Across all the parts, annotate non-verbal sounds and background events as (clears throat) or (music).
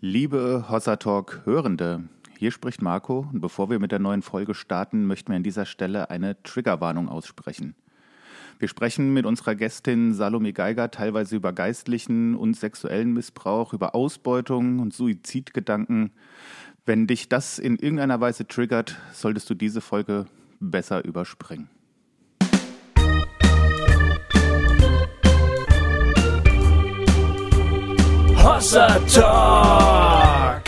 Liebe Hossa Talk Hörende, hier spricht Marco und bevor wir mit der neuen Folge starten, möchten wir an dieser Stelle eine Triggerwarnung aussprechen. Wir sprechen mit unserer Gästin Salome Geiger teilweise über geistlichen und sexuellen Missbrauch, über Ausbeutung und Suizidgedanken. Wenn dich das in irgendeiner Weise triggert, solltest du diese Folge besser überspringen. Hossa Talk.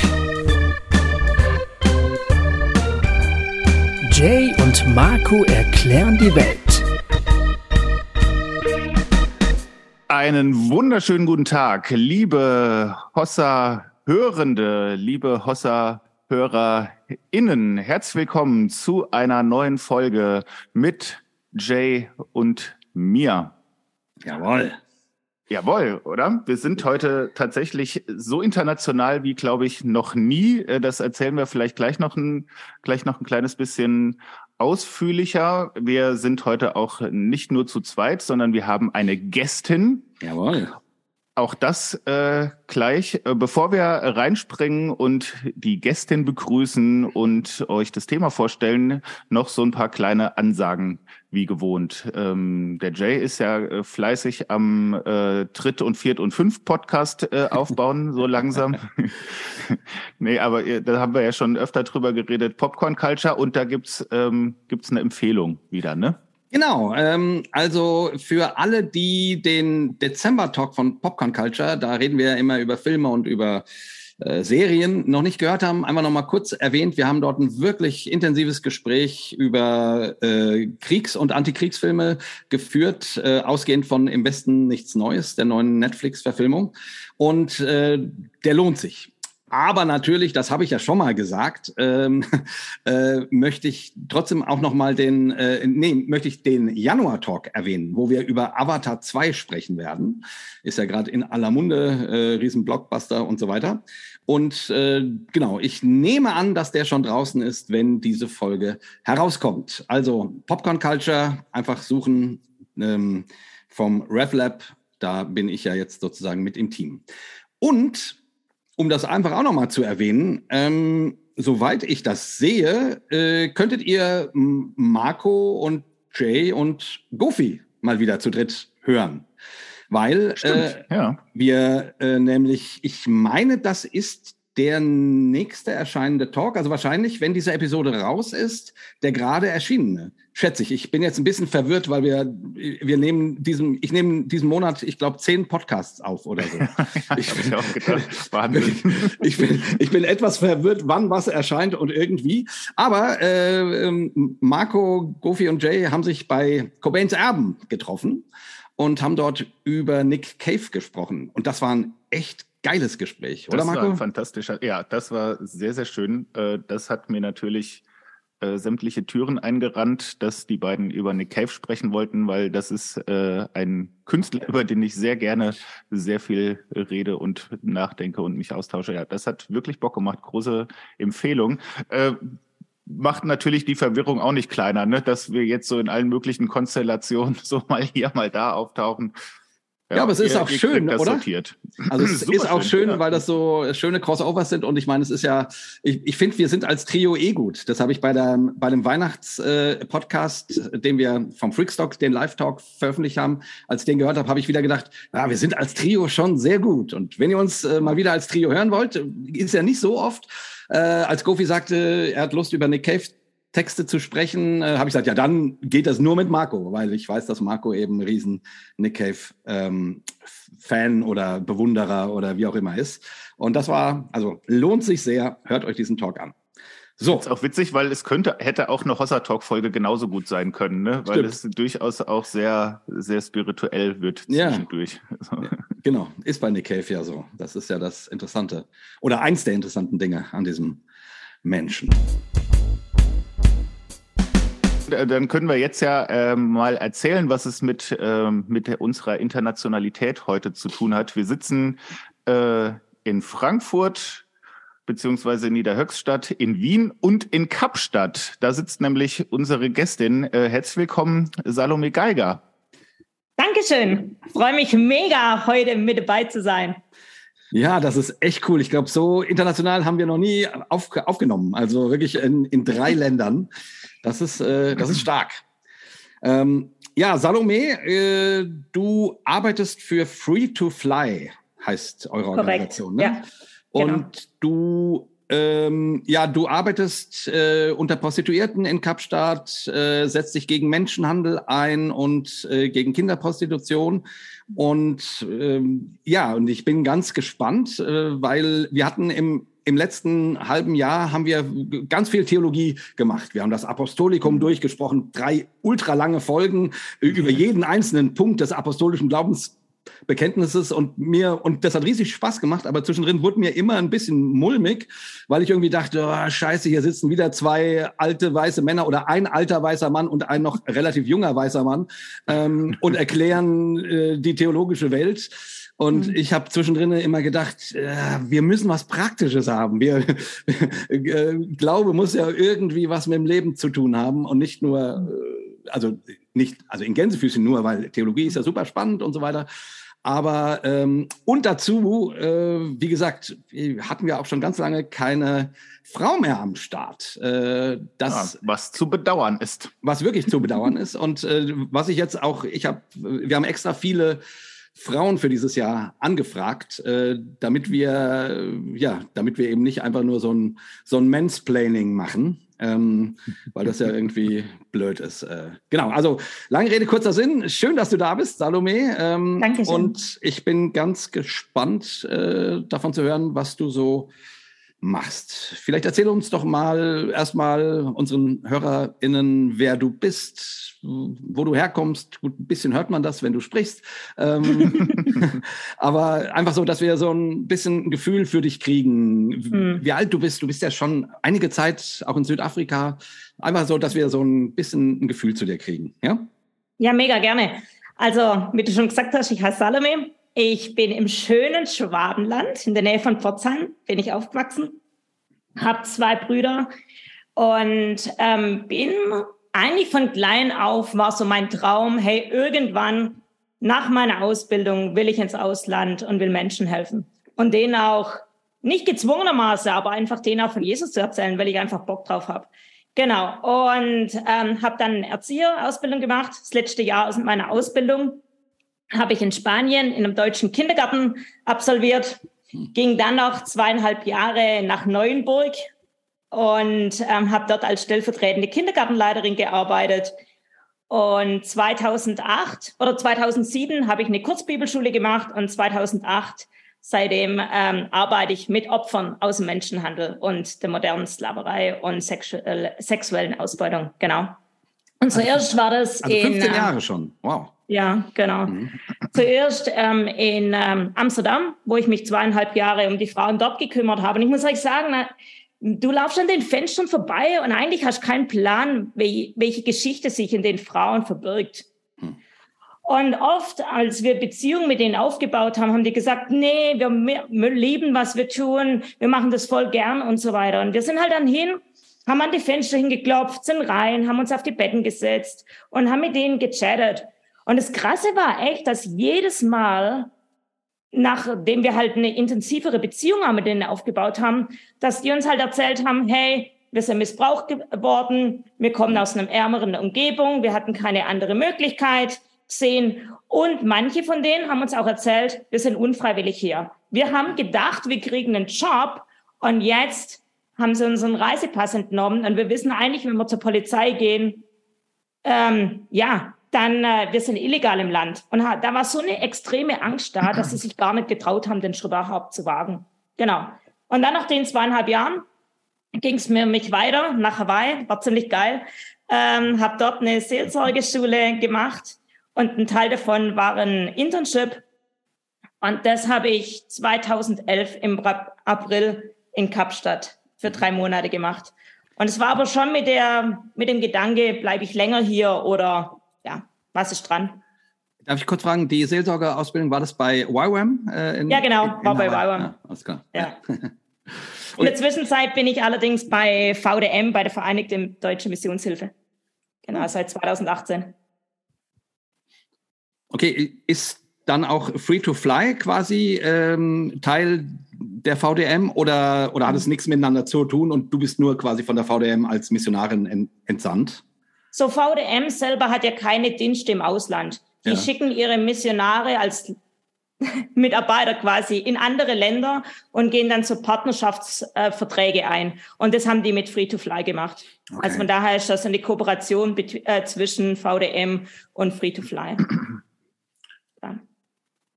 Jay und Marco erklären die Welt. Einen wunderschönen guten Tag, liebe Hossa Hörende, liebe Hossa HörerInnen. Herzlich willkommen zu einer neuen Folge mit Jay und mir. Jawohl. Jawohl, oder? Wir sind heute tatsächlich so international wie, glaube ich, noch nie. Äh, das erzählen wir vielleicht gleich noch ein, gleich noch ein kleines bisschen ausführlicher. Wir sind heute auch nicht nur zu zweit, sondern wir haben eine Gästin. Jawohl. Auch das äh, gleich. Äh, bevor wir reinspringen und die Gästin begrüßen und euch das Thema vorstellen, noch so ein paar kleine Ansagen wie gewohnt. Ähm, der Jay ist ja äh, fleißig am äh, Dritt- und Viert- und Fünf-Podcast äh, (laughs) aufbauen, so langsam. (laughs) nee, aber äh, da haben wir ja schon öfter drüber geredet, Popcorn Culture und da gibt's ähm, gibt's eine Empfehlung wieder, ne? Genau, ähm, also für alle, die den Dezember-Talk von Popcorn Culture, da reden wir ja immer über Filme und über äh, Serien, noch nicht gehört haben, einfach noch mal kurz erwähnt, wir haben dort ein wirklich intensives Gespräch über äh, Kriegs- und Antikriegsfilme geführt, äh, ausgehend von Im Westen nichts Neues, der neuen Netflix-Verfilmung. Und äh, der lohnt sich. Aber natürlich, das habe ich ja schon mal gesagt, ähm, (laughs) äh, möchte ich trotzdem auch noch mal den, äh, nee, möchte ich den Januar-Talk erwähnen, wo wir über Avatar 2 sprechen werden. Ist ja gerade in aller Munde, äh, riesen Blockbuster und so weiter. Und äh, genau, ich nehme an, dass der schon draußen ist, wenn diese Folge herauskommt. Also Popcorn Culture, einfach suchen ähm, vom RevLab, da bin ich ja jetzt sozusagen mit im Team. Und um das einfach auch nochmal zu erwähnen, ähm, soweit ich das sehe, äh, könntet ihr Marco und Jay und Goofy mal wieder zu dritt hören. Weil Stimmt, äh, ja. wir äh, nämlich, ich meine, das ist der nächste erscheinende Talk, also wahrscheinlich, wenn diese Episode raus ist, der gerade erschienene. Schätze ich. Ich bin jetzt ein bisschen verwirrt, weil wir, wir nehmen diesen, ich nehme diesen Monat, ich glaube, zehn Podcasts auf oder so. (laughs) Ich habe auch gedacht, (laughs) Wahnsinn. ich, bin, ich bin etwas verwirrt, wann was erscheint und irgendwie. Aber äh, ähm, Marco, Gofi und Jay haben sich bei Cobains Erben getroffen und haben dort über Nick Cave gesprochen. Und das war ein echt geiles Gespräch, oder das Marco? war ein fantastischer, ja, das war sehr, sehr schön. Äh, Das hat mir natürlich äh, sämtliche Türen eingerannt, dass die beiden über Nick Cave sprechen wollten, weil das ist äh, ein Künstler, (laughs) über den ich sehr gerne sehr viel rede und nachdenke und mich austausche. Ja, das hat wirklich Bock gemacht. Große Empfehlung. Äh, macht natürlich die Verwirrung auch nicht kleiner, ne? dass wir jetzt so in allen möglichen Konstellationen (laughs) so mal hier, mal da auftauchen. Ja, aber es ist auch schön, oder? Sortiert. Also es (laughs) ist auch schön, ja. weil das so schöne Crossovers sind und ich meine, es ist ja, ich, ich finde, wir sind als Trio eh gut. Das habe ich bei, der, bei dem Weihnachts-Podcast, den wir vom Freakstock, den Live-Talk veröffentlicht haben, als ich den gehört habe, habe ich wieder gedacht, ja, wir sind als Trio schon sehr gut. Und wenn ihr uns äh, mal wieder als Trio hören wollt, ist ja nicht so oft, äh, als Gofi sagte, er hat Lust über Nick Cave Texte zu sprechen, äh, habe ich gesagt, ja, dann geht das nur mit Marco, weil ich weiß, dass Marco eben ein riesen Nick Cave ähm, Fan oder Bewunderer oder wie auch immer ist. Und das war, also lohnt sich sehr, hört euch diesen Talk an. So, Ist auch witzig, weil es könnte, hätte auch eine Hossa Talk Folge genauso gut sein können, ne? Weil Stimmt. es durchaus auch sehr, sehr spirituell wird Ja. zwischendurch. So. genau, ist bei Nick Cave ja so. Das ist ja das Interessante oder eins der interessanten Dinge an diesem Menschen. Dann können wir jetzt ja ähm, mal erzählen, was es mit, ähm, mit unserer Internationalität heute zu tun hat. Wir sitzen äh, in Frankfurt beziehungsweise in Niederhöchstadt, in Wien und in Kapstadt. Da sitzt nämlich unsere Gästin. Äh, herzlich willkommen, Salome Geiger. Dankeschön. Freue mich mega, heute mit dabei zu sein. Ja, das ist echt cool. Ich glaube, so international haben wir noch nie auf, aufgenommen. Also wirklich in, in drei (laughs) Ländern. Das ist, äh, das ist stark. Ähm, ja, Salome, äh, du arbeitest für Free to Fly, heißt eure Korrekt. Organisation. Ne? Ja, genau. Und du ähm, ja, du arbeitest äh, unter Prostituierten in Kapstadt, äh, setzt dich gegen Menschenhandel ein und äh, gegen Kinderprostitution. Und ähm, ja, und ich bin ganz gespannt, äh, weil wir hatten im im letzten halben Jahr haben wir ganz viel Theologie gemacht. Wir haben das Apostolikum durchgesprochen, drei ultralange Folgen über jeden einzelnen Punkt des apostolischen Glaubens Bekenntnisses und mir, und das hat riesig Spaß gemacht, aber zwischendrin wurde mir immer ein bisschen mulmig, weil ich irgendwie dachte, oh, scheiße, hier sitzen wieder zwei alte weiße Männer oder ein alter weißer Mann und ein noch relativ junger weißer Mann ähm, (laughs) und erklären äh, die theologische Welt. Und mhm. ich habe zwischendrin immer gedacht, äh, wir müssen was Praktisches haben. Wir, (laughs) äh, Glaube muss ja irgendwie was mit dem Leben zu tun haben und nicht nur, äh, also nicht, also in Gänsefüßchen nur, weil Theologie ist ja super spannend und so weiter. Aber ähm, und dazu, äh, wie gesagt, hatten wir auch schon ganz lange keine Frau mehr am Start. Äh, das, ja, was zu bedauern ist. Was wirklich zu bedauern ist. Und äh, was ich jetzt auch, ich habe, wir haben extra viele Frauen für dieses Jahr angefragt, äh, damit wir, ja, damit wir eben nicht einfach nur so ein, so ein Mansplaining machen, ähm, weil das ja (laughs) irgendwie blöd ist. Äh, genau, also lange Rede, kurzer Sinn. Schön, dass du da bist, Salome. Ähm, Dankeschön. Und ich bin ganz gespannt, äh, davon zu hören, was du so machst. Vielleicht erzähl uns doch mal erstmal unseren HörerInnen, wer du bist, wo du herkommst. Gut, ein bisschen hört man das, wenn du sprichst. Ähm, (laughs) (laughs) aber einfach so, dass wir so ein bisschen ein Gefühl für dich kriegen, mhm. wie alt du bist. Du bist ja schon einige Zeit auch in Südafrika. Einfach so, dass wir so ein bisschen ein Gefühl zu dir kriegen. Ja? Ja, mega gerne. Also, wie du schon gesagt hast, ich heiße Salome. Ich bin im schönen Schwabenland in der Nähe von Pforzheim, bin ich aufgewachsen, habe zwei Brüder und ähm, bin eigentlich von klein auf war so mein Traum, hey, irgendwann nach meiner Ausbildung will ich ins Ausland und will Menschen helfen und denen auch nicht gezwungenermaßen, aber einfach denen auch von Jesus zu erzählen, weil ich einfach Bock drauf habe. Genau. Und ähm, habe dann Erzieherausbildung gemacht, das letzte Jahr aus meiner Ausbildung habe ich in Spanien in einem deutschen Kindergarten absolviert, ging dann noch zweieinhalb Jahre nach Neuenburg und ähm, habe dort als stellvertretende Kindergartenleiterin gearbeitet. Und 2008 oder 2007 habe ich eine Kurzbibelschule gemacht und 2008 seitdem ähm, arbeite ich mit Opfern aus dem Menschenhandel und der modernen Sklaverei und sexuell, sexuellen Ausbeutung. Genau. Und also zuerst war das also 15 in, Jahre schon. Wow. Ja, genau. Mhm. Zuerst ähm, in ähm, Amsterdam, wo ich mich zweieinhalb Jahre um die Frauen dort gekümmert habe. Und ich muss euch sagen, na, du laufst an den Fenstern vorbei und eigentlich hast keinen Plan, wie, welche Geschichte sich in den Frauen verbirgt. Mhm. Und oft, als wir Beziehungen mit denen aufgebaut haben, haben die gesagt, nee, wir, wir lieben, was wir tun, wir machen das voll gern und so weiter. Und wir sind halt dann hin, haben an die Fenster hingeklopft, sind rein, haben uns auf die Betten gesetzt und haben mit denen gechattet. Und das Krasse war echt, dass jedes Mal, nachdem wir halt eine intensivere Beziehung mit denen aufgebaut haben, dass die uns halt erzählt haben, hey, wir sind missbraucht geworden, wir kommen aus einer ärmeren Umgebung, wir hatten keine andere Möglichkeit sehen. Und manche von denen haben uns auch erzählt, wir sind unfreiwillig hier. Wir haben gedacht, wir kriegen einen Job und jetzt haben sie unseren Reisepass entnommen und wir wissen eigentlich, wenn wir zur Polizei gehen, ähm, ja, dann äh, wir sind illegal im Land. Und da war so eine extreme Angst da, dass sie sich gar nicht getraut haben, den Schritt überhaupt zu wagen. Genau. Und dann nach den zweieinhalb Jahren ging es mir mich weiter nach Hawaii, war ziemlich geil. Ähm, habe dort eine Seelsorgeschule gemacht und ein Teil davon war ein Internship. Und das habe ich 2011 im April in Kapstadt für drei Monate gemacht. Und es war aber schon mit der, mit dem Gedanke, bleibe ich länger hier oder ja, was ist dran? Darf ich kurz fragen, die Seelsorgeausbildung, war das bei YWAM? Äh, ja, genau, in, in war bei YWAM. Ja, alles klar. Ja. (laughs) in der Zwischenzeit bin ich allerdings bei VDM, bei der Vereinigten Deutschen Missionshilfe. Genau, seit 2018. Okay, ist dann auch Free-to-Fly quasi ähm, Teil der VDM oder, oder hat es nichts miteinander zu tun und du bist nur quasi von der VDM als Missionarin ent, entsandt? So, VDM selber hat ja keine Dienste im Ausland. Die ja. schicken ihre Missionare als (laughs) Mitarbeiter quasi in andere Länder und gehen dann so Partnerschaftsverträge äh, ein. Und das haben die mit Free-to-Fly gemacht. Okay. Also von daher ist das eine Kooperation äh, zwischen VDM und Free-to-Fly. (clears throat)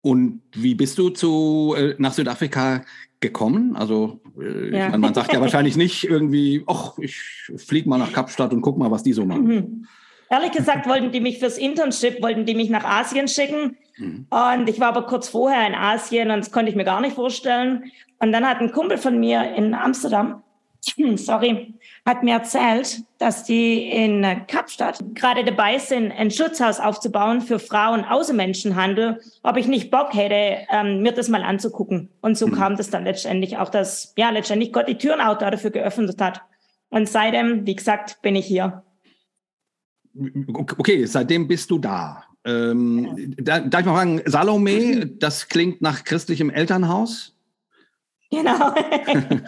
Und wie bist du zu, äh, nach Südafrika gekommen? Also ja. man sagt ja wahrscheinlich nicht irgendwie, ach, ich fliege mal nach Kapstadt und guck mal, was die so machen. Mhm. Ehrlich gesagt wollten die mich fürs Internship, wollten die mich nach Asien schicken. Mhm. Und ich war aber kurz vorher in Asien und das konnte ich mir gar nicht vorstellen. Und dann hat ein Kumpel von mir in Amsterdam, (clears throat) sorry, hat mir erzählt, dass die in Kapstadt gerade dabei sind, ein Schutzhaus aufzubauen für Frauen außer Menschenhandel, ob ich nicht Bock hätte, ähm, mir das mal anzugucken. Und so mhm. kam das dann letztendlich auch, dass ja letztendlich Gott die Türen auch dafür geöffnet hat. Und seitdem, wie gesagt, bin ich hier. Okay, seitdem bist du da. Ähm, da, darf ich mal fragen, Salome, das klingt nach christlichem Elternhaus? Genau. (laughs)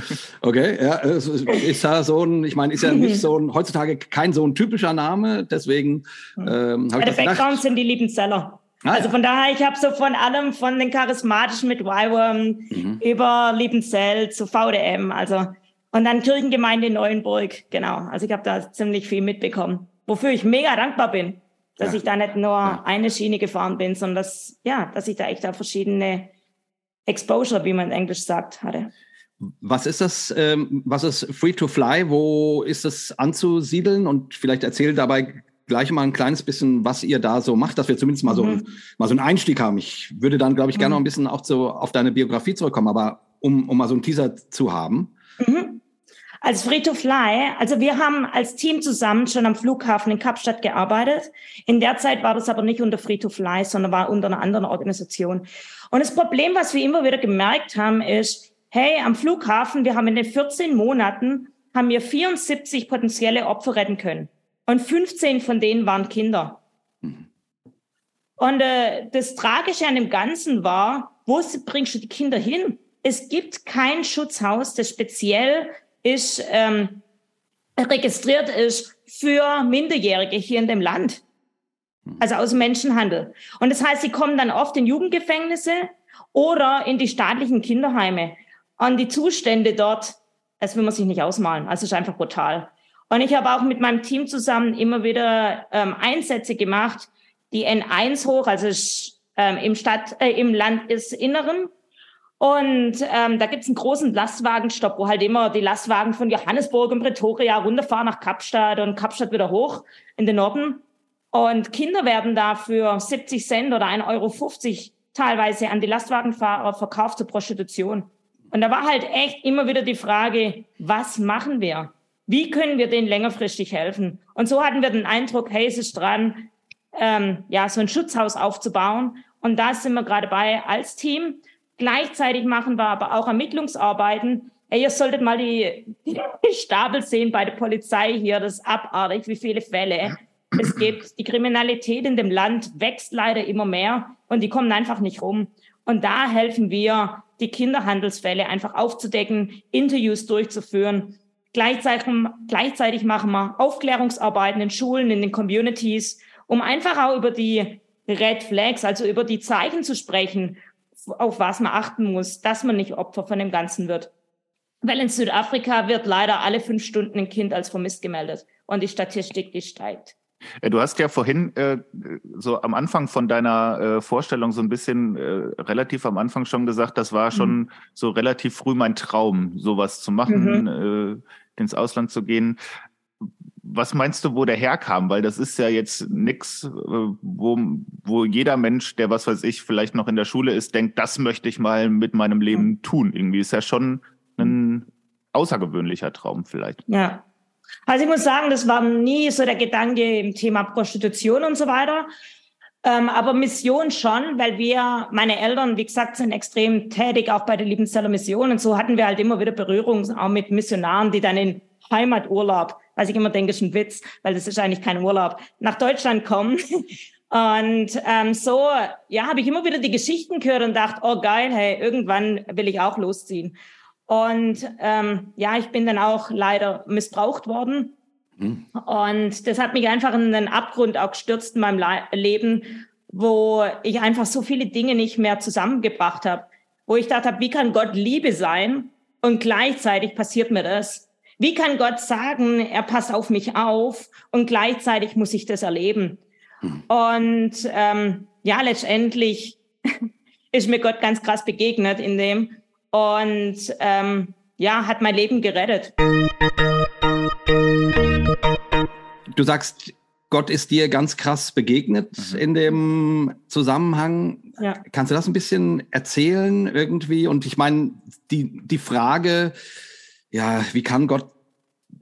(laughs) okay, ja, ist ja so ein, ich meine, ist ja nicht (laughs) so ein, heutzutage kein so ein typischer Name, deswegen ähm, habe ich Der Background gedacht. sind die lieben Seller. Ah, also von daher, ich habe so von allem, von den charismatischen mit YWAM mhm. über Liebenzell zu VDM, also und dann Kirchengemeinde Neuenburg, genau. Also ich habe da ziemlich viel mitbekommen wofür ich mega dankbar bin, dass ja. ich da nicht nur ja. eine Schiene gefahren bin, sondern dass, ja, dass ich da echt auch verschiedene Exposure, wie man in Englisch sagt, hatte. Was ist das, ähm, was ist Free to Fly? Wo ist das anzusiedeln? Und vielleicht erzähl dabei gleich mal ein kleines bisschen, was ihr da so macht, dass wir zumindest mal, mhm. so, ein, mal so einen Einstieg haben. Ich würde dann, glaube ich, gerne mhm. noch ein bisschen auch so auf deine Biografie zurückkommen, aber um, um mal so einen Teaser zu haben. Mhm. Als Free to Fly, also wir haben als Team zusammen schon am Flughafen in Kapstadt gearbeitet. In der Zeit war das aber nicht unter Free to Fly, sondern war unter einer anderen Organisation. Und das Problem, was wir immer wieder gemerkt haben, ist, hey, am Flughafen, wir haben in den 14 Monaten, haben wir 74 potenzielle Opfer retten können. Und 15 von denen waren Kinder. Und äh, das Tragische an dem Ganzen war, wo bringst du die Kinder hin? Es gibt kein Schutzhaus, das speziell ist, ähm, registriert ist für Minderjährige hier in dem Land. Also aus Menschenhandel. Und das heißt, sie kommen dann oft in Jugendgefängnisse oder in die staatlichen Kinderheime. Und die Zustände dort, das will man sich nicht ausmalen. Also es ist einfach brutal. Und ich habe auch mit meinem Team zusammen immer wieder ähm, Einsätze gemacht, die N1 hoch, also ähm, im Stadt, äh, im Landesinneren und ähm, da gibt's einen großen Lastwagenstopp, wo halt immer die Lastwagen von Johannesburg und Pretoria runterfahren nach Kapstadt und Kapstadt wieder hoch in den Norden. Und Kinder werden da für 70 Cent oder 1,50 Euro teilweise an die Lastwagenfahrer verkauft zur Prostitution. Und da war halt echt immer wieder die Frage, was machen wir? Wie können wir denen längerfristig helfen? Und so hatten wir den Eindruck, hey, es ist dran, ähm, ja, so ein Schutzhaus aufzubauen. Und da sind wir gerade bei als Team. Gleichzeitig machen wir aber auch Ermittlungsarbeiten. Ey, ihr solltet mal die, die Stapel sehen bei der Polizei hier. Das ist abartig, wie viele Fälle es gibt. Die Kriminalität in dem Land wächst leider immer mehr und die kommen einfach nicht rum. Und da helfen wir, die Kinderhandelsfälle einfach aufzudecken, Interviews durchzuführen. Gleichzeitig, gleichzeitig machen wir Aufklärungsarbeiten in Schulen, in den Communities, um einfach auch über die Red Flags, also über die Zeichen zu sprechen, auf was man achten muss, dass man nicht Opfer von dem Ganzen wird. Weil in Südafrika wird leider alle fünf Stunden ein Kind als vermisst gemeldet und die Statistik, die steigt. Du hast ja vorhin äh, so am Anfang von deiner äh, Vorstellung so ein bisschen äh, relativ am Anfang schon gesagt, das war schon mhm. so relativ früh mein Traum, sowas zu machen, mhm. äh, ins Ausland zu gehen was meinst du, wo der herkam? Weil das ist ja jetzt nix, äh, wo, wo jeder Mensch, der was weiß ich, vielleicht noch in der Schule ist, denkt, das möchte ich mal mit meinem Leben tun. Irgendwie ist ja schon ein außergewöhnlicher Traum vielleicht. Ja. Also ich muss sagen, das war nie so der Gedanke im Thema Prostitution und so weiter. Ähm, aber Mission schon, weil wir, meine Eltern, wie gesagt, sind extrem tätig, auch bei der Liebenzeller Mission. Und so hatten wir halt immer wieder Berührung auch mit Missionaren, die dann in Heimaturlaub, was ich immer denke, ist ein Witz, weil das ist eigentlich kein Urlaub, nach Deutschland kommen (laughs) Und ähm, so, ja, habe ich immer wieder die Geschichten gehört und dachte, oh geil, hey, irgendwann will ich auch losziehen. Und ähm, ja, ich bin dann auch leider missbraucht worden. Mhm. Und das hat mich einfach in den Abgrund auch gestürzt in meinem Le Leben, wo ich einfach so viele Dinge nicht mehr zusammengebracht habe. Wo ich dachte, wie kann Gott Liebe sein und gleichzeitig passiert mir das? Wie kann Gott sagen, er passt auf mich auf und gleichzeitig muss ich das erleben? Mhm. Und ähm, ja, letztendlich (laughs) ist mir Gott ganz krass begegnet in dem und ähm, ja, hat mein Leben gerettet. Du sagst, Gott ist dir ganz krass begegnet mhm. in dem Zusammenhang. Ja. Kannst du das ein bisschen erzählen irgendwie? Und ich meine, die, die Frage, ja, wie kann Gott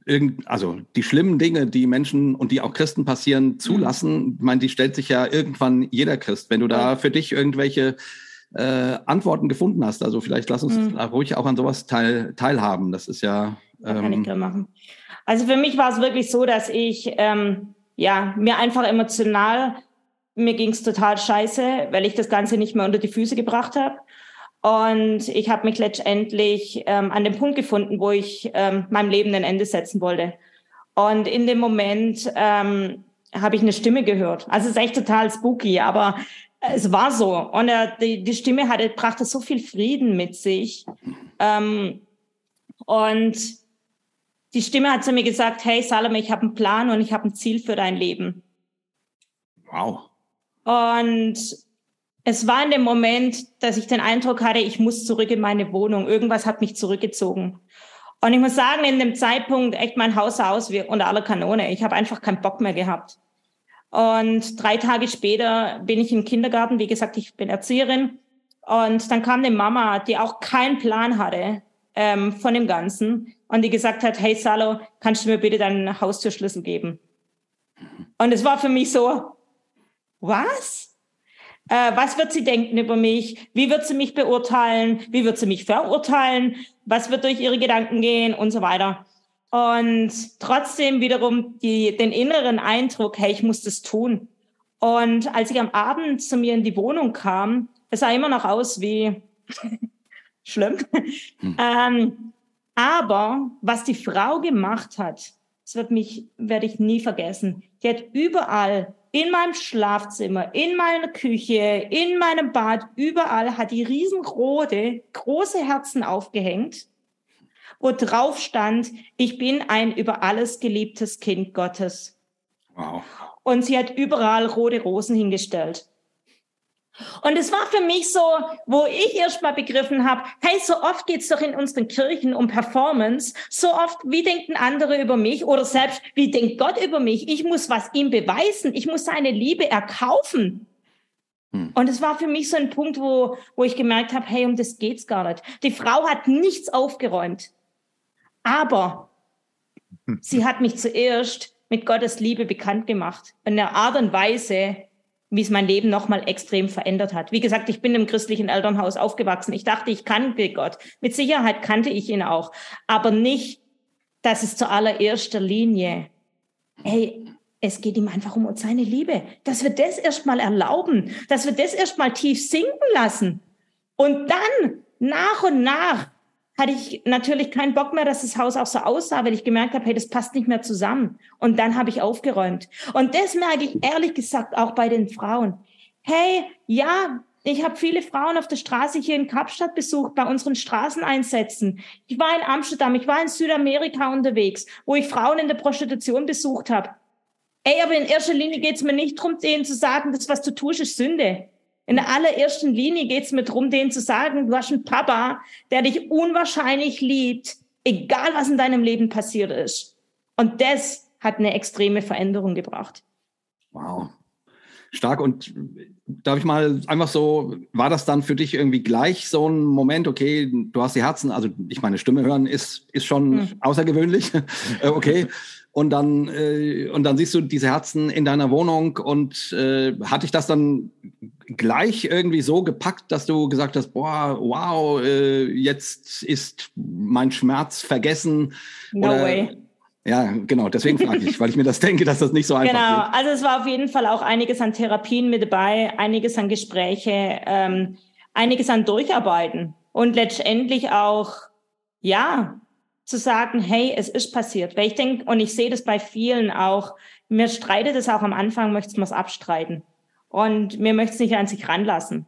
irgend, also die schlimmen Dinge, die Menschen und die auch Christen passieren, mhm. zulassen? Mhm. Ich meine, die stellt sich ja irgendwann jeder Christ. Wenn du da für dich irgendwelche äh, Antworten gefunden hast. Also vielleicht lass uns mhm. ruhig auch an sowas teil, teilhaben. Das ist ja. Ähm, kann ich gerne machen. Also für mich war es wirklich so, dass ich ähm, ja mir einfach emotional mir ging es total scheiße, weil ich das Ganze nicht mehr unter die Füße gebracht habe. Und ich habe mich letztendlich ähm, an dem Punkt gefunden, wo ich ähm, meinem Leben ein Ende setzen wollte. Und in dem Moment ähm, habe ich eine Stimme gehört. Also es ist echt total spooky, aber es war so. Und er, die, die Stimme hatte, brachte so viel Frieden mit sich. Ähm, und die Stimme hat zu mir gesagt, hey Salome, ich habe einen Plan und ich habe ein Ziel für dein Leben. Wow. Und es war in dem Moment, dass ich den Eindruck hatte, ich muss zurück in meine Wohnung. Irgendwas hat mich zurückgezogen. Und ich muss sagen, in dem Zeitpunkt echt mein Haus aus wie unter aller Kanone. Ich habe einfach keinen Bock mehr gehabt. Und drei Tage später bin ich im Kindergarten. Wie gesagt, ich bin Erzieherin. Und dann kam eine Mama, die auch keinen Plan hatte ähm, von dem Ganzen und die gesagt hat, hey Salo, kannst du mir bitte deinen Haustürschlüssel geben? Und es war für mich so, was? Äh, was wird sie denken über mich? Wie wird sie mich beurteilen? Wie wird sie mich verurteilen? Was wird durch ihre Gedanken gehen und so weiter? Und trotzdem wiederum die, den inneren Eindruck, hey, ich muss das tun. Und als ich am Abend zu mir in die Wohnung kam, es sah immer noch aus wie (laughs) schlimm. Hm. ähm, aber was die Frau gemacht hat, das wird mich, werde ich nie vergessen. Die hat überall in meinem Schlafzimmer, in meiner Küche, in meinem Bad, überall hat die riesengroße, große Herzen aufgehängt wo drauf stand, ich bin ein über alles geliebtes Kind Gottes. Wow. Und sie hat überall rote Rosen hingestellt. Und es war für mich so, wo ich erst mal begriffen habe, hey, so oft geht's doch in unseren Kirchen um Performance, so oft, wie denken andere über mich oder selbst, wie denkt Gott über mich? Ich muss was ihm beweisen, ich muss seine Liebe erkaufen. Hm. Und es war für mich so ein Punkt, wo, wo ich gemerkt habe, hey, um das geht's gar nicht. Die Frau hat nichts aufgeräumt. Aber sie hat mich zuerst mit Gottes Liebe bekannt gemacht. In einer Art und Weise, wie es mein Leben nochmal extrem verändert hat. Wie gesagt, ich bin im christlichen Elternhaus aufgewachsen. Ich dachte, ich kannte Gott. Mit Sicherheit kannte ich ihn auch. Aber nicht, dass es zur allererster Linie, hey, es geht ihm einfach um seine Liebe. Dass wir das erstmal erlauben, dass wir das erstmal tief sinken lassen. Und dann nach und nach hatte ich natürlich keinen Bock mehr, dass das Haus auch so aussah, weil ich gemerkt habe, hey, das passt nicht mehr zusammen. Und dann habe ich aufgeräumt. Und das merke ich ehrlich gesagt auch bei den Frauen. Hey, ja, ich habe viele Frauen auf der Straße hier in Kapstadt besucht, bei unseren Straßeneinsätzen. Ich war in Amsterdam, ich war in Südamerika unterwegs, wo ich Frauen in der Prostitution besucht habe. Ey, aber in erster Linie geht es mir nicht darum, denen zu sagen, das, was du tust, ist Sünde. In der allerersten Linie geht es mir darum, denen zu sagen, du hast einen Papa, der dich unwahrscheinlich liebt, egal was in deinem Leben passiert ist. Und das hat eine extreme Veränderung gebracht. Wow. Stark. Und darf ich mal einfach so, war das dann für dich irgendwie gleich so ein Moment, okay, du hast die Herzen, also ich meine Stimme hören ist, ist schon hm. außergewöhnlich. (laughs) Äh, okay. Und dann, äh, und dann siehst du diese Herzen in deiner Wohnung und äh, hatte ich das dann gleich irgendwie so gepackt, dass du gesagt hast, boah, wow, äh, jetzt ist mein Schmerz vergessen? No Oder, way. Ja, genau, deswegen frage ich, weil ich mir das (laughs) denke, dass das nicht so einfach ist. Genau, geht. also es war auf jeden Fall auch einiges an Therapien mit dabei, einiges an Gespräche, ähm, einiges an Durcharbeiten und letztendlich auch, ja, zu sagen, hey, es ist passiert. Weil ich denke, und ich sehe das bei vielen auch, mir streitet es auch am Anfang, möchte man es abstreiten. Und mir möchte es nicht an sich ranlassen.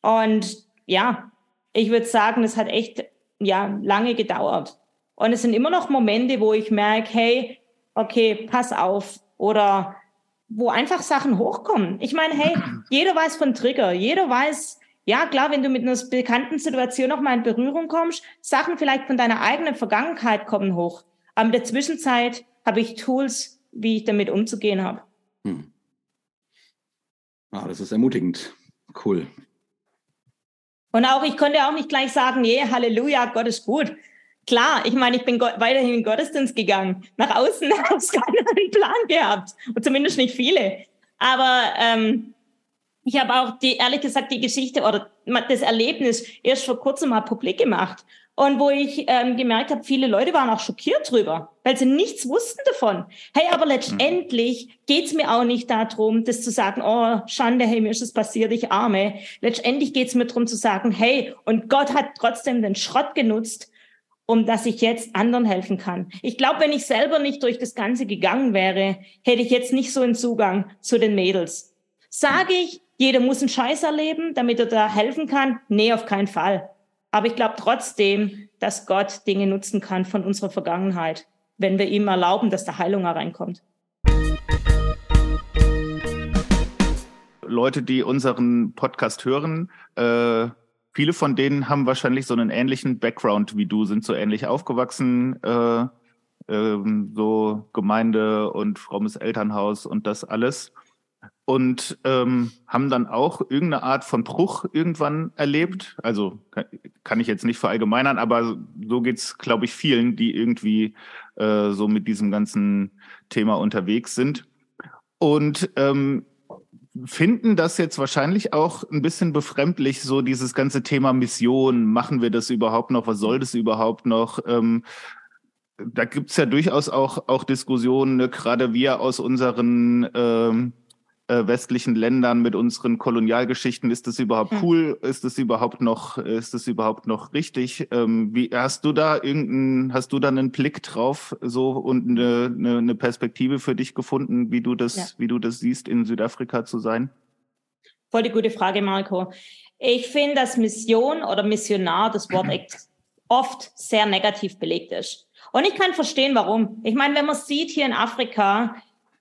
Und ja, ich würde sagen, es hat echt ja lange gedauert. Und es sind immer noch Momente, wo ich merke, hey, okay, pass auf. Oder wo einfach Sachen hochkommen. Ich meine, hey, jeder weiß von Trigger, jeder weiß, ja klar, wenn du mit einer bekannten Situation noch mal in Berührung kommst, Sachen vielleicht von deiner eigenen Vergangenheit kommen hoch. Aber in der Zwischenzeit habe ich Tools, wie ich damit umzugehen habe. Hm. Ah, das ist ermutigend. Cool. Und auch, ich konnte auch nicht gleich sagen, yeah, Halleluja, Gott ist gut. Klar, ich meine, ich bin weiterhin in den Gottesdienst gegangen. Nach außen (laughs) habe ich keinen Plan gehabt. Und zumindest nicht viele. Aber ähm, ich habe auch die, ehrlich gesagt, die Geschichte oder das Erlebnis erst vor kurzem mal publik gemacht. Und wo ich ähm, gemerkt habe, viele Leute waren auch schockiert drüber, weil sie nichts wussten davon. Hey, aber letztendlich geht's mir auch nicht darum, das zu sagen, oh, Schande, hey, mir ist es passiert, ich arme. Letztendlich geht's mir darum zu sagen, hey, und Gott hat trotzdem den Schrott genutzt, um dass ich jetzt anderen helfen kann. Ich glaube, wenn ich selber nicht durch das Ganze gegangen wäre, hätte ich jetzt nicht so einen Zugang zu den Mädels. Sage ich, jeder muss einen Scheiß erleben, damit er da helfen kann? Nee, auf keinen Fall. Aber ich glaube trotzdem, dass Gott Dinge nutzen kann von unserer Vergangenheit, wenn wir ihm erlauben, dass da Heilung hereinkommt. Leute, die unseren Podcast hören, äh, viele von denen haben wahrscheinlich so einen ähnlichen Background wie du, sind so ähnlich aufgewachsen, äh, äh, so Gemeinde und frommes Elternhaus und das alles und ähm, haben dann auch irgendeine Art von Bruch irgendwann erlebt. Also kann ich jetzt nicht verallgemeinern, aber so geht's, glaube ich, vielen, die irgendwie äh, so mit diesem ganzen Thema unterwegs sind. Und ähm, finden das jetzt wahrscheinlich auch ein bisschen befremdlich, so dieses ganze Thema Mission. Machen wir das überhaupt noch? Was soll das überhaupt noch? Ähm, da gibt's ja durchaus auch, auch Diskussionen, ne? gerade wir aus unseren ähm, äh, westlichen Ländern mit unseren Kolonialgeschichten. Ist das überhaupt hm. cool? Ist das überhaupt noch, ist das überhaupt noch richtig? Ähm, wie hast du da irgendeinen, hast du da einen Blick drauf so und eine, eine, eine Perspektive für dich gefunden, wie du das, ja. wie du das siehst, in Südafrika zu sein? Voll die gute Frage, Marco. Ich finde, dass Mission oder Missionar das Wort (clears throat) oft sehr negativ belegt ist. Und ich kann verstehen, warum. Ich meine, wenn man sieht hier in Afrika,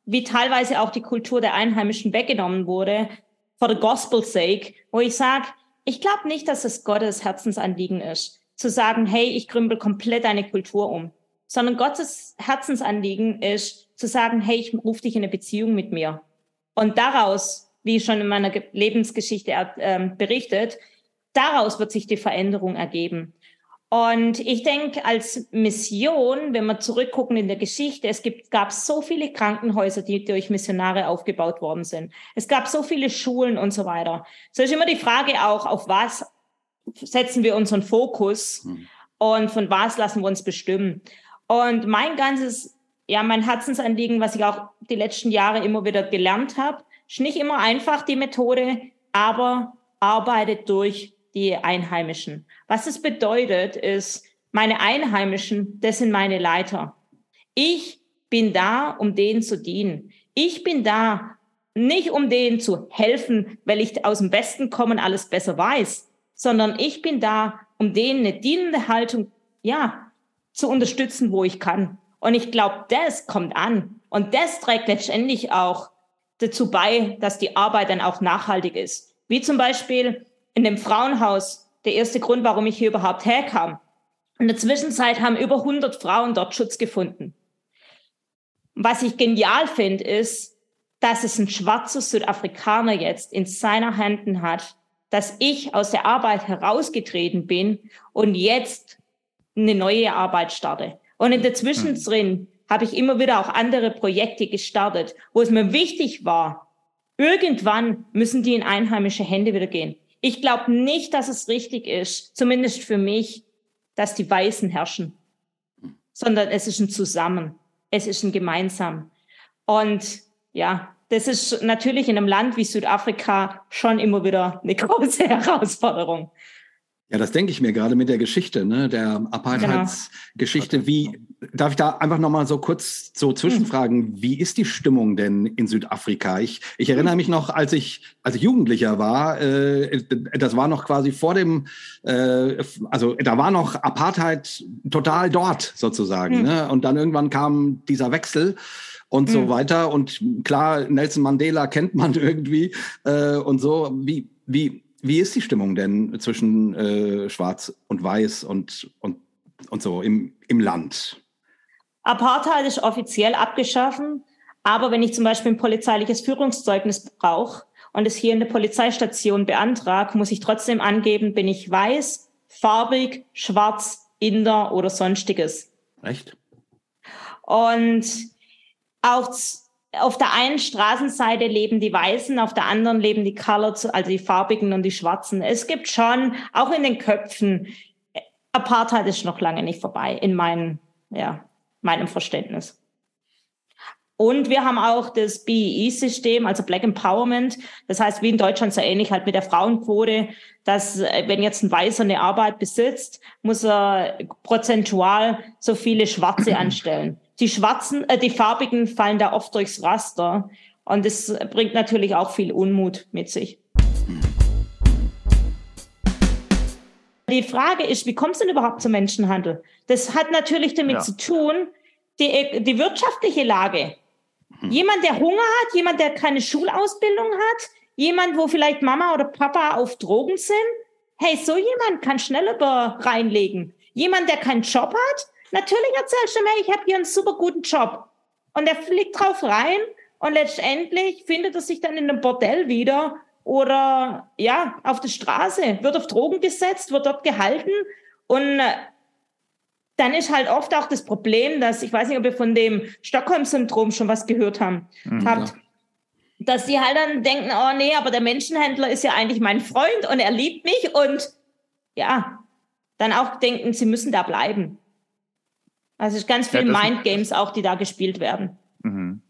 wie teilweise auch die Kultur der Einheimischen weggenommen wurde, for the gospel's sake, wo ich sage, ich glaube nicht, dass es Gottes Herzensanliegen ist, zu sagen, hey, ich krümpel komplett eine Kultur um, sondern Gottes Herzensanliegen ist zu sagen, hey, ich rufe dich in eine Beziehung mit mir. Und daraus, wie schon in meiner Lebensgeschichte äh, berichtet, daraus wird sich die Veränderung ergeben. Und ich denke, als Mission, wenn wir zurückgucken in der Geschichte, es gibt, gab so viele Krankenhäuser, die durch Missionare aufgebaut worden sind. Es gab so viele Schulen und so weiter. So ist immer die Frage auch, auf was setzen wir unseren Fokus hm. und von was lassen wir uns bestimmen. Und mein ganzes, ja, mein Herzensanliegen, was ich auch die letzten Jahre immer wieder gelernt habe, ist nicht immer einfach die Methode, aber arbeitet durch die Einheimischen. Was es bedeutet, ist, meine Einheimischen, das sind meine Leiter. Ich bin da, um denen zu dienen. Ich bin da, nicht um denen zu helfen, weil ich aus dem Westen komme und alles besser weiß, sondern ich bin da, um denen eine dienende Haltung, ja, zu unterstützen, wo ich kann. Und ich glaube, das kommt an. Und das trägt letztendlich auch dazu bei, dass die Arbeit dann auch nachhaltig ist. Wie zum Beispiel, in dem Frauenhaus der erste Grund, warum ich hier überhaupt herkam. In der Zwischenzeit haben über 100 Frauen dort Schutz gefunden. Was ich genial finde, ist, dass es ein schwarzer Südafrikaner jetzt in seiner Händen hat, dass ich aus der Arbeit herausgetreten bin und jetzt eine neue Arbeit starte. Und in der Zwischenzeit habe ich immer wieder auch andere Projekte gestartet, wo es mir wichtig war, irgendwann müssen die in einheimische Hände wieder gehen. Ich glaube nicht, dass es richtig ist, zumindest für mich, dass die Weißen herrschen, sondern es ist ein Zusammen. es ist ein gemeinsam. Und ja, das ist natürlich in einem Land wie Südafrika schon immer wieder eine (laughs) große Herausforderung. Ja, das denke ich mir gerade mit der Geschichte, ne, der Apartheidsgeschichte. Genau. Wie darf ich da einfach noch mal so kurz so zwischenfragen? Wie ist die Stimmung denn in Südafrika? Ich, ich erinnere mich noch, als ich als ich Jugendlicher war, äh, das war noch quasi vor dem, äh, also da war noch Apartheid total dort sozusagen, mhm. ne? Und dann irgendwann kam dieser Wechsel und mhm. so weiter. Und klar, Nelson Mandela kennt man (laughs) irgendwie äh, und so. Wie wie wie ist die Stimmung denn zwischen äh, Schwarz und Weiß und, und, und so im, im Land? Apartheid ist offiziell abgeschaffen, aber wenn ich zum Beispiel ein polizeiliches Führungszeugnis brauche und es hier in der Polizeistation beantrage, muss ich trotzdem angeben, bin ich weiß, farbig, schwarz, Inder oder sonstiges. Echt? Und auch auf der einen Straßenseite leben die Weißen, auf der anderen leben die Colors, also die Farbigen und die Schwarzen. Es gibt schon, auch in den Köpfen, Apartheid ist noch lange nicht vorbei, in meinem, ja, meinem Verständnis. Und wir haben auch das BEE-System, also Black Empowerment. Das heißt, wie in Deutschland so ähnlich halt mit der Frauenquote, dass äh, wenn jetzt ein Weißer eine Arbeit besitzt, muss er prozentual so viele Schwarze (clears throat) anstellen die schwarzen, äh, die farbigen fallen da oft durchs Raster. Und das bringt natürlich auch viel Unmut mit sich. Die Frage ist, wie kommt es denn überhaupt zum Menschenhandel? Das hat natürlich damit ja. zu tun, die, die wirtschaftliche Lage. Hm. Jemand, der Hunger hat, jemand, der keine Schulausbildung hat, jemand, wo vielleicht Mama oder Papa auf Drogen sind. Hey, so jemand kann schnell über reinlegen. Jemand, der keinen Job hat, Natürlich erzählst du mir, ich habe hier einen super guten Job. Und er fliegt drauf rein und letztendlich findet er sich dann in einem Bordell wieder oder ja, auf der Straße, wird auf Drogen gesetzt, wird dort gehalten und äh, dann ist halt oft auch das Problem, dass, ich weiß nicht, ob ihr von dem Stockholm-Syndrom schon was gehört haben, mhm, habt, dass sie halt dann denken, oh nee, aber der Menschenhändler ist ja eigentlich mein Freund und er liebt mich und ja, dann auch denken, sie müssen da bleiben. Also es ist ganz viel ja, Mindgames auch, die da gespielt werden. Mhm.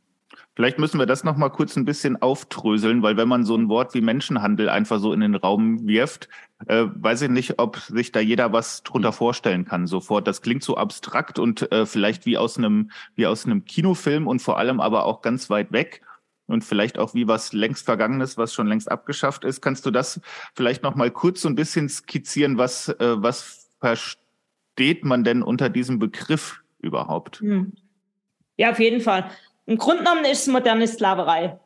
Vielleicht müssen wir das noch mal kurz ein bisschen auftröseln, weil wenn man so ein Wort wie Menschenhandel einfach so in den Raum wirft, äh, weiß ich nicht, ob sich da jeder was drunter vorstellen kann sofort. Das klingt so abstrakt und äh, vielleicht wie aus einem wie aus einem Kinofilm und vor allem aber auch ganz weit weg und vielleicht auch wie was längst vergangenes, was schon längst abgeschafft ist. Kannst du das vielleicht noch mal kurz so ein bisschen skizzieren, was äh, was versteht man denn unter diesem Begriff überhaupt. Hm. Ja, auf jeden Fall. Im Grunde genommen ist es moderne Sklaverei.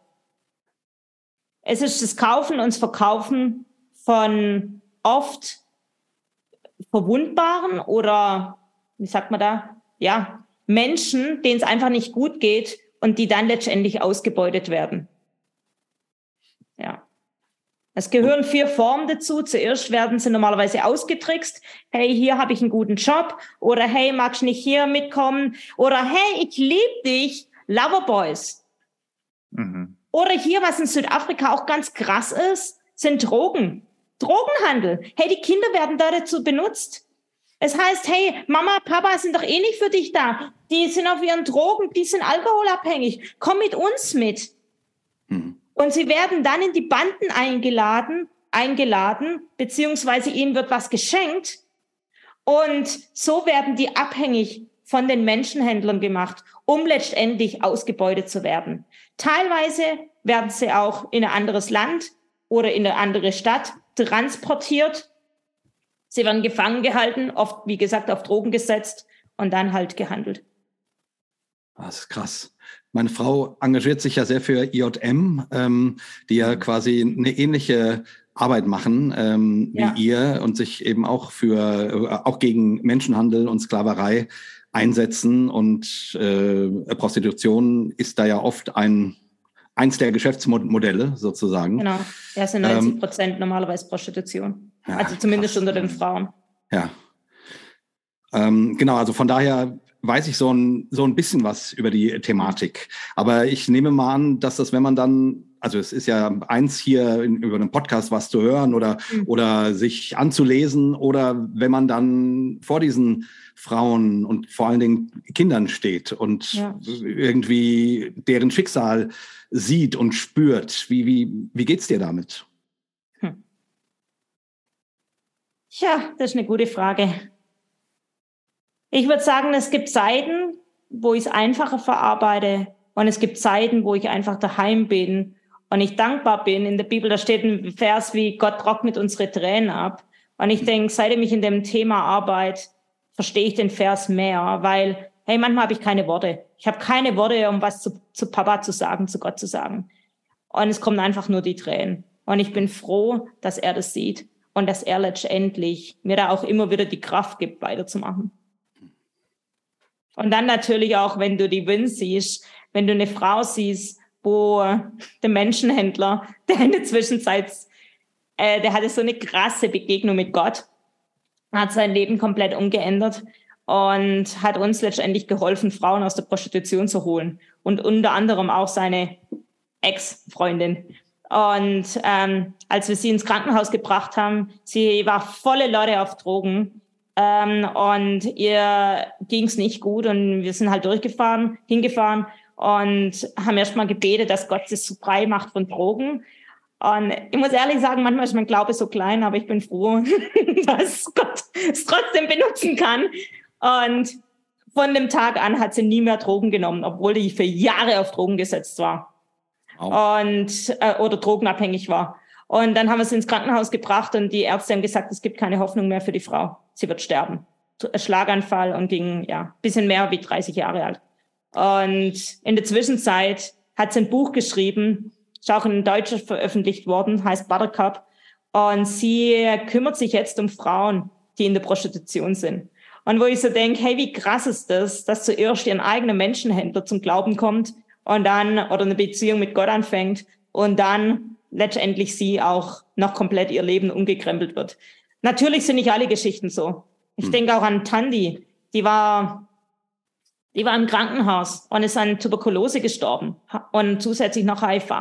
Es ist das Kaufen und das Verkaufen von oft verwundbaren oder, wie sagt man da, ja, Menschen, denen es einfach nicht gut geht und die dann letztendlich ausgebeutet werden. Ja. Es gehören vier Formen dazu. Zuerst werden sie normalerweise ausgetrickst. Hey, hier habe ich einen guten Job. Oder hey, magst du nicht hier mitkommen? Oder hey, ich liebe dich. Loverboys. Mhm. Oder hier, was in Südafrika auch ganz krass ist, sind Drogen. Drogenhandel. Hey, die Kinder werden da dazu benutzt. Es heißt, hey, Mama, Papa sind doch eh nicht für dich da. Die sind auf ihren Drogen, die sind alkoholabhängig. Komm mit uns mit. Mhm. Und sie werden dann in die Banden eingeladen, eingeladen, beziehungsweise ihnen wird was geschenkt. Und so werden die abhängig von den Menschenhändlern gemacht, um letztendlich ausgebeutet zu werden. Teilweise werden sie auch in ein anderes Land oder in eine andere Stadt transportiert. Sie werden gefangen gehalten, oft, wie gesagt, auf Drogen gesetzt und dann halt gehandelt. Das ist krass. Meine Frau engagiert sich ja sehr für IJM, ähm, die ja mhm. quasi eine ähnliche Arbeit machen ähm, ja. wie ihr und sich eben auch für äh, auch gegen Menschenhandel und Sklaverei einsetzen. Und äh, Prostitution ist da ja oft ein eins der Geschäftsmodelle sozusagen. Genau, ja, sind 90 Prozent ähm, normalerweise Prostitution. Ja, also zumindest krass. unter den Frauen. Ja. Ähm, genau, also von daher weiß ich so ein, so ein bisschen was über die Thematik. Aber ich nehme mal an, dass das, wenn man dann, also es ist ja eins hier in, über einen Podcast was zu hören oder, mhm. oder sich anzulesen oder wenn man dann vor diesen Frauen und vor allen Dingen Kindern steht und ja. irgendwie deren Schicksal sieht und spürt. Wie, wie, wie geht's dir damit? Hm. Ja, das ist eine gute Frage. Ich würde sagen, es gibt Zeiten, wo ich es einfacher verarbeite und es gibt Zeiten, wo ich einfach daheim bin und ich dankbar bin. In der Bibel, da steht ein Vers wie Gott trocknet unsere Tränen ab. Und ich denke, seitdem ich in dem Thema arbeite, verstehe ich den Vers mehr, weil, hey, manchmal habe ich keine Worte. Ich habe keine Worte, um was zu, zu Papa zu sagen, zu Gott zu sagen. Und es kommen einfach nur die Tränen. Und ich bin froh, dass er das sieht und dass er letztendlich mir da auch immer wieder die Kraft gibt, weiterzumachen. Und dann natürlich auch, wenn du die Win siehst, wenn du eine Frau siehst, wo der Menschenhändler, (laughs) der in der Zwischenzeit, äh, der hatte so eine krasse Begegnung mit Gott, hat sein Leben komplett umgeändert und hat uns letztendlich geholfen, Frauen aus der Prostitution zu holen und unter anderem auch seine Ex-Freundin. Und ähm, als wir sie ins Krankenhaus gebracht haben, sie war volle Leute auf Drogen ähm, und ihr ging's nicht gut und wir sind halt durchgefahren, hingefahren und haben erstmal gebetet, dass Gott so frei macht von Drogen. Und ich muss ehrlich sagen, manchmal ist mein Glaube so klein, aber ich bin froh, (laughs) dass Gott es trotzdem benutzen kann. Und von dem Tag an hat sie nie mehr Drogen genommen, obwohl die für Jahre auf Drogen gesetzt war. Wow. Und, äh, oder drogenabhängig war. Und dann haben wir sie ins Krankenhaus gebracht und die Ärzte haben gesagt, es gibt keine Hoffnung mehr für die Frau. Sie wird sterben. Schlaganfall und ging, ja, bisschen mehr wie 30 Jahre alt. Und in der Zwischenzeit hat sie ein Buch geschrieben, ist auch in Deutsch veröffentlicht worden, heißt Buttercup. Und sie kümmert sich jetzt um Frauen, die in der Prostitution sind. Und wo ich so denke, hey, wie krass ist das, dass zuerst ihren eigenen Menschenhändler zum Glauben kommt und dann, oder eine Beziehung mit Gott anfängt und dann letztendlich sie auch noch komplett ihr Leben umgekrempelt wird. Natürlich sind nicht alle Geschichten so. Ich hm. denke auch an Tandy, die war die war im Krankenhaus und ist an Tuberkulose gestorben und zusätzlich noch HIV.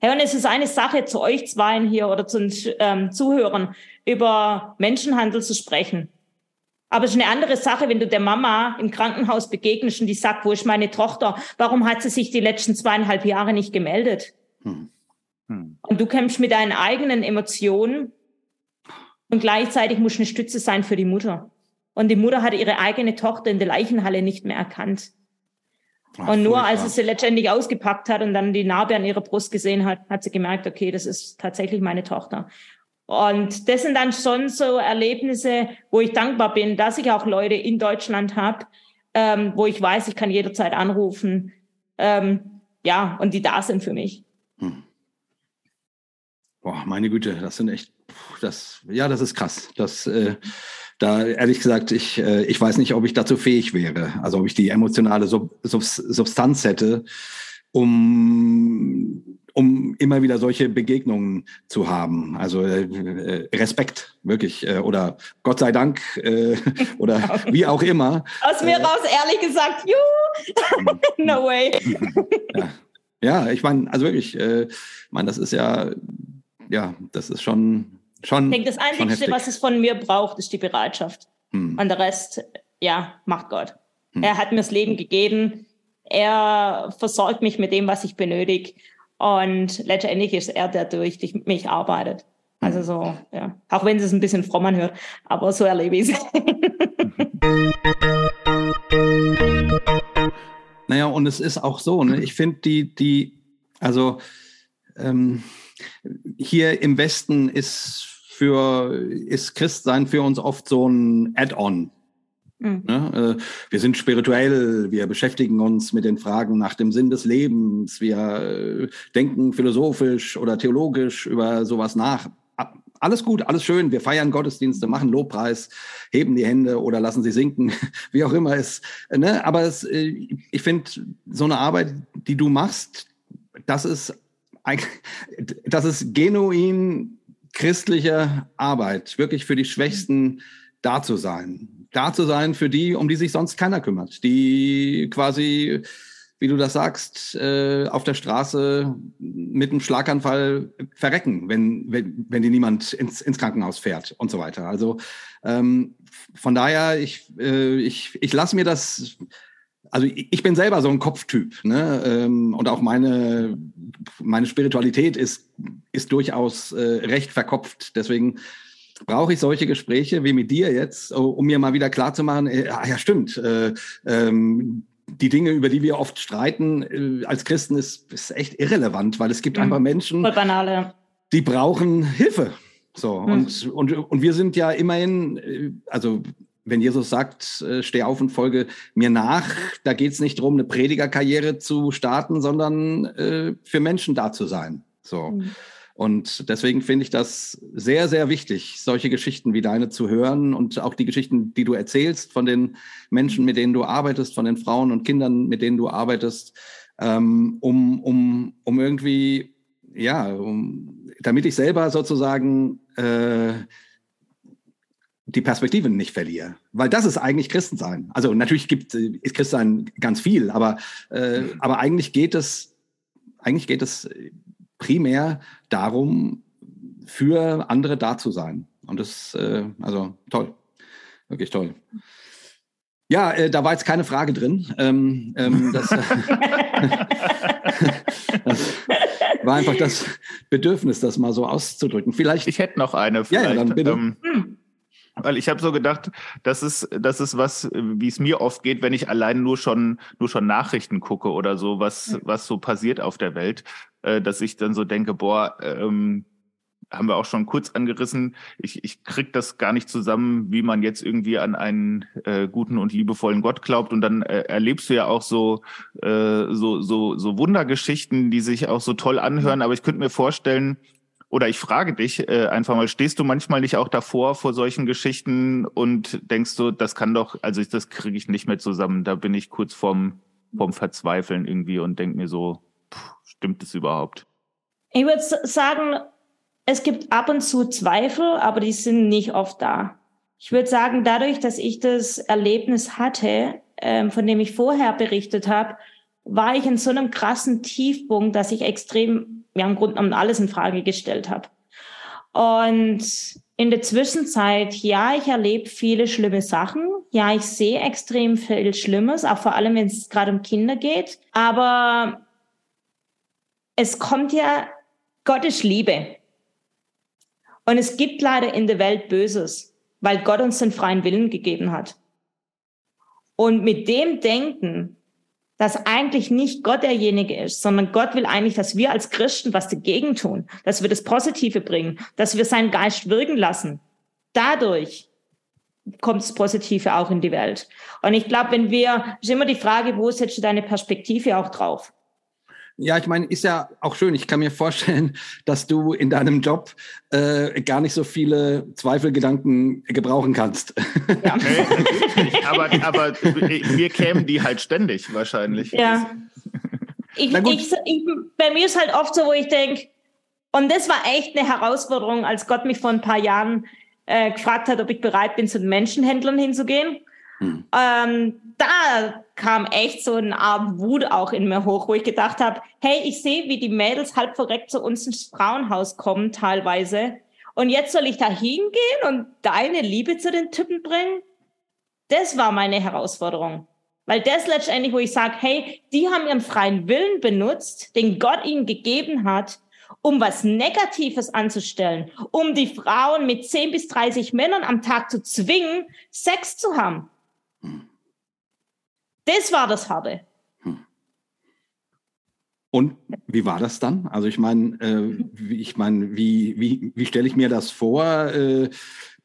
Hey, und es ist eine Sache zu euch zweien hier oder zu den ähm, Zuhörern, über Menschenhandel zu sprechen. Aber es ist eine andere Sache, wenn du der Mama im Krankenhaus begegnest und die sagt, wo ist meine Tochter? Warum hat sie sich die letzten zweieinhalb Jahre nicht gemeldet? Hm. Hm. Und du kämpfst mit deinen eigenen Emotionen und gleichzeitig musst du eine Stütze sein für die Mutter. Und die Mutter hat ihre eigene Tochter in der Leichenhalle nicht mehr erkannt. Ach, und nur als sie sie letztendlich ausgepackt hat und dann die Narbe an ihrer Brust gesehen hat, hat sie gemerkt, okay, das ist tatsächlich meine Tochter. Und das sind dann schon so Erlebnisse, wo ich dankbar bin, dass ich auch Leute in Deutschland habe, ähm, wo ich weiß, ich kann jederzeit anrufen. Ähm, ja, und die da sind für mich. Hm. Boah, meine Güte, das sind echt, das, ja, das ist krass. Das, äh, da ehrlich gesagt, ich, äh, ich weiß nicht, ob ich dazu fähig wäre. Also ob ich die emotionale Sub Sub Substanz hätte, um, um immer wieder solche Begegnungen zu haben. Also äh, äh Respekt, wirklich. Äh, oder Gott sei Dank äh, (laughs) oder wie auch immer. Aus mir äh, raus, ehrlich gesagt, you, (laughs) no way. ja. ja, ich meine, also wirklich, äh, meine, das ist ja, ja, das ist schon Schon, ich denke, das Einzige, was es von mir braucht, ist die Bereitschaft. Hm. Und der Rest, ja, macht Gott. Hm. Er hat mir das Leben gegeben. Er versorgt mich mit dem, was ich benötige. Und letztendlich ist er der, durch mich arbeitet. Also hm. so, ja. Auch wenn es ein bisschen fromm anhört, aber so erlebe ich es. (laughs) naja, und es ist auch so, ne? ich finde die, die, also ähm, hier im Westen ist für, ist Christsein für uns oft so ein Add-on. Mhm. Ne? Äh, wir sind spirituell, wir beschäftigen uns mit den Fragen nach dem Sinn des Lebens, wir äh, denken philosophisch oder theologisch über sowas nach. Alles gut, alles schön. Wir feiern Gottesdienste, machen Lobpreis, heben die Hände oder lassen sie sinken, (laughs) wie auch immer es. Ne? Aber es, äh, ich finde, so eine Arbeit, die du machst, das ist (laughs) das ist genuin christliche Arbeit, wirklich für die Schwächsten da zu sein. Da zu sein für die, um die sich sonst keiner kümmert. Die quasi, wie du das sagst, äh, auf der Straße mit einem Schlaganfall verrecken, wenn, wenn, wenn die niemand ins, ins Krankenhaus fährt und so weiter. Also ähm, von daher, ich, äh, ich, ich lasse mir das also ich bin selber so ein Kopftyp, ne? Ähm, und auch meine meine Spiritualität ist ist durchaus äh, recht verkopft. Deswegen brauche ich solche Gespräche wie mit dir jetzt, um mir mal wieder klarzumachen, äh, ah, ja stimmt, äh, ähm, die Dinge, über die wir oft streiten, äh, als Christen ist, ist echt irrelevant, weil es gibt mhm. einfach Menschen, die brauchen Hilfe. So, mhm. und, und, und wir sind ja immerhin, also wenn Jesus sagt, äh, steh auf und folge mir nach, da geht es nicht darum, eine Predigerkarriere zu starten, sondern äh, für Menschen da zu sein. So. Mhm. Und deswegen finde ich das sehr, sehr wichtig, solche Geschichten wie deine zu hören und auch die Geschichten, die du erzählst von den Menschen, mit denen du arbeitest, von den Frauen und Kindern, mit denen du arbeitest, ähm, um, um, um irgendwie, ja, um, damit ich selber sozusagen äh, die Perspektiven nicht verliere. Weil das ist eigentlich Christensein. Also natürlich gibt, ist Christsein ganz viel, aber, äh, aber eigentlich geht es, eigentlich geht es primär darum, für andere da zu sein. Und das, äh, also toll. Wirklich toll. Ja, äh, da war jetzt keine Frage drin. Ähm, ähm, das, das, (laughs) (laughs) war einfach das Bedürfnis, das mal so auszudrücken. Vielleicht. Ich hätte noch eine. Ja, ja, dann bitte. Ähm, weil ich habe so gedacht, das ist, das ist was, wie es mir oft geht, wenn ich allein nur schon, nur schon Nachrichten gucke oder so, was, was so passiert auf der Welt, äh, dass ich dann so denke, boah, ähm, haben wir auch schon kurz angerissen. Ich, ich krieg das gar nicht zusammen, wie man jetzt irgendwie an einen äh, guten und liebevollen Gott glaubt. Und dann äh, erlebst du ja auch so, äh, so, so, so Wundergeschichten, die sich auch so toll anhören. Aber ich könnte mir vorstellen, oder ich frage dich äh, einfach mal, stehst du manchmal nicht auch davor vor solchen Geschichten und denkst du, das kann doch, also das kriege ich nicht mehr zusammen. Da bin ich kurz vorm, vorm Verzweifeln irgendwie und denk mir so, pff, stimmt das überhaupt? Ich würde sagen, es gibt ab und zu Zweifel, aber die sind nicht oft da. Ich würde sagen, dadurch, dass ich das Erlebnis hatte, ähm, von dem ich vorher berichtet habe, war ich in so einem krassen Tiefpunkt, dass ich extrem, ja im Grunde genommen alles in Frage gestellt habe. Und in der Zwischenzeit, ja, ich erlebe viele schlimme Sachen. Ja, ich sehe extrem viel Schlimmes, auch vor allem, wenn es gerade um Kinder geht. Aber es kommt ja, Gott ist Liebe. Und es gibt leider in der Welt Böses, weil Gott uns den freien Willen gegeben hat. Und mit dem Denken dass eigentlich nicht Gott derjenige ist, sondern Gott will eigentlich, dass wir als Christen was dagegen tun, dass wir das Positive bringen, dass wir seinen Geist wirken lassen. Dadurch kommt das Positive auch in die Welt. Und ich glaube, wenn wir, ist immer die Frage, wo setzt du deine Perspektive auch drauf? Ja, ich meine, ist ja auch schön. Ich kann mir vorstellen, (laughs) dass du in deinem Job äh, gar nicht so viele Zweifelgedanken gebrauchen kannst. (laughs) Ja. Aber, aber mir kämen die halt ständig wahrscheinlich. Ja. Ich, ich, ich, bei mir ist halt oft so, wo ich denke, und das war echt eine Herausforderung, als Gott mich vor ein paar Jahren äh, gefragt hat, ob ich bereit bin, zu den Menschenhändlern hinzugehen. Hm. Ähm, da kam echt so eine Art Wut auch in mir hoch, wo ich gedacht habe, hey, ich sehe, wie die Mädels halb verreckt zu uns ins Frauenhaus kommen teilweise. Und jetzt soll ich da hingehen und deine Liebe zu den Typen bringen? Das war meine Herausforderung. Weil das letztendlich, wo ich sage, hey, die haben ihren freien Willen benutzt, den Gott ihnen gegeben hat, um was Negatives anzustellen, um die Frauen mit 10 bis 30 Männern am Tag zu zwingen, Sex zu haben. Das war das Harte. Hm. Und wie war das dann? Also ich meine, äh, ich meine, wie, wie, wie stelle ich mir das vor? Äh,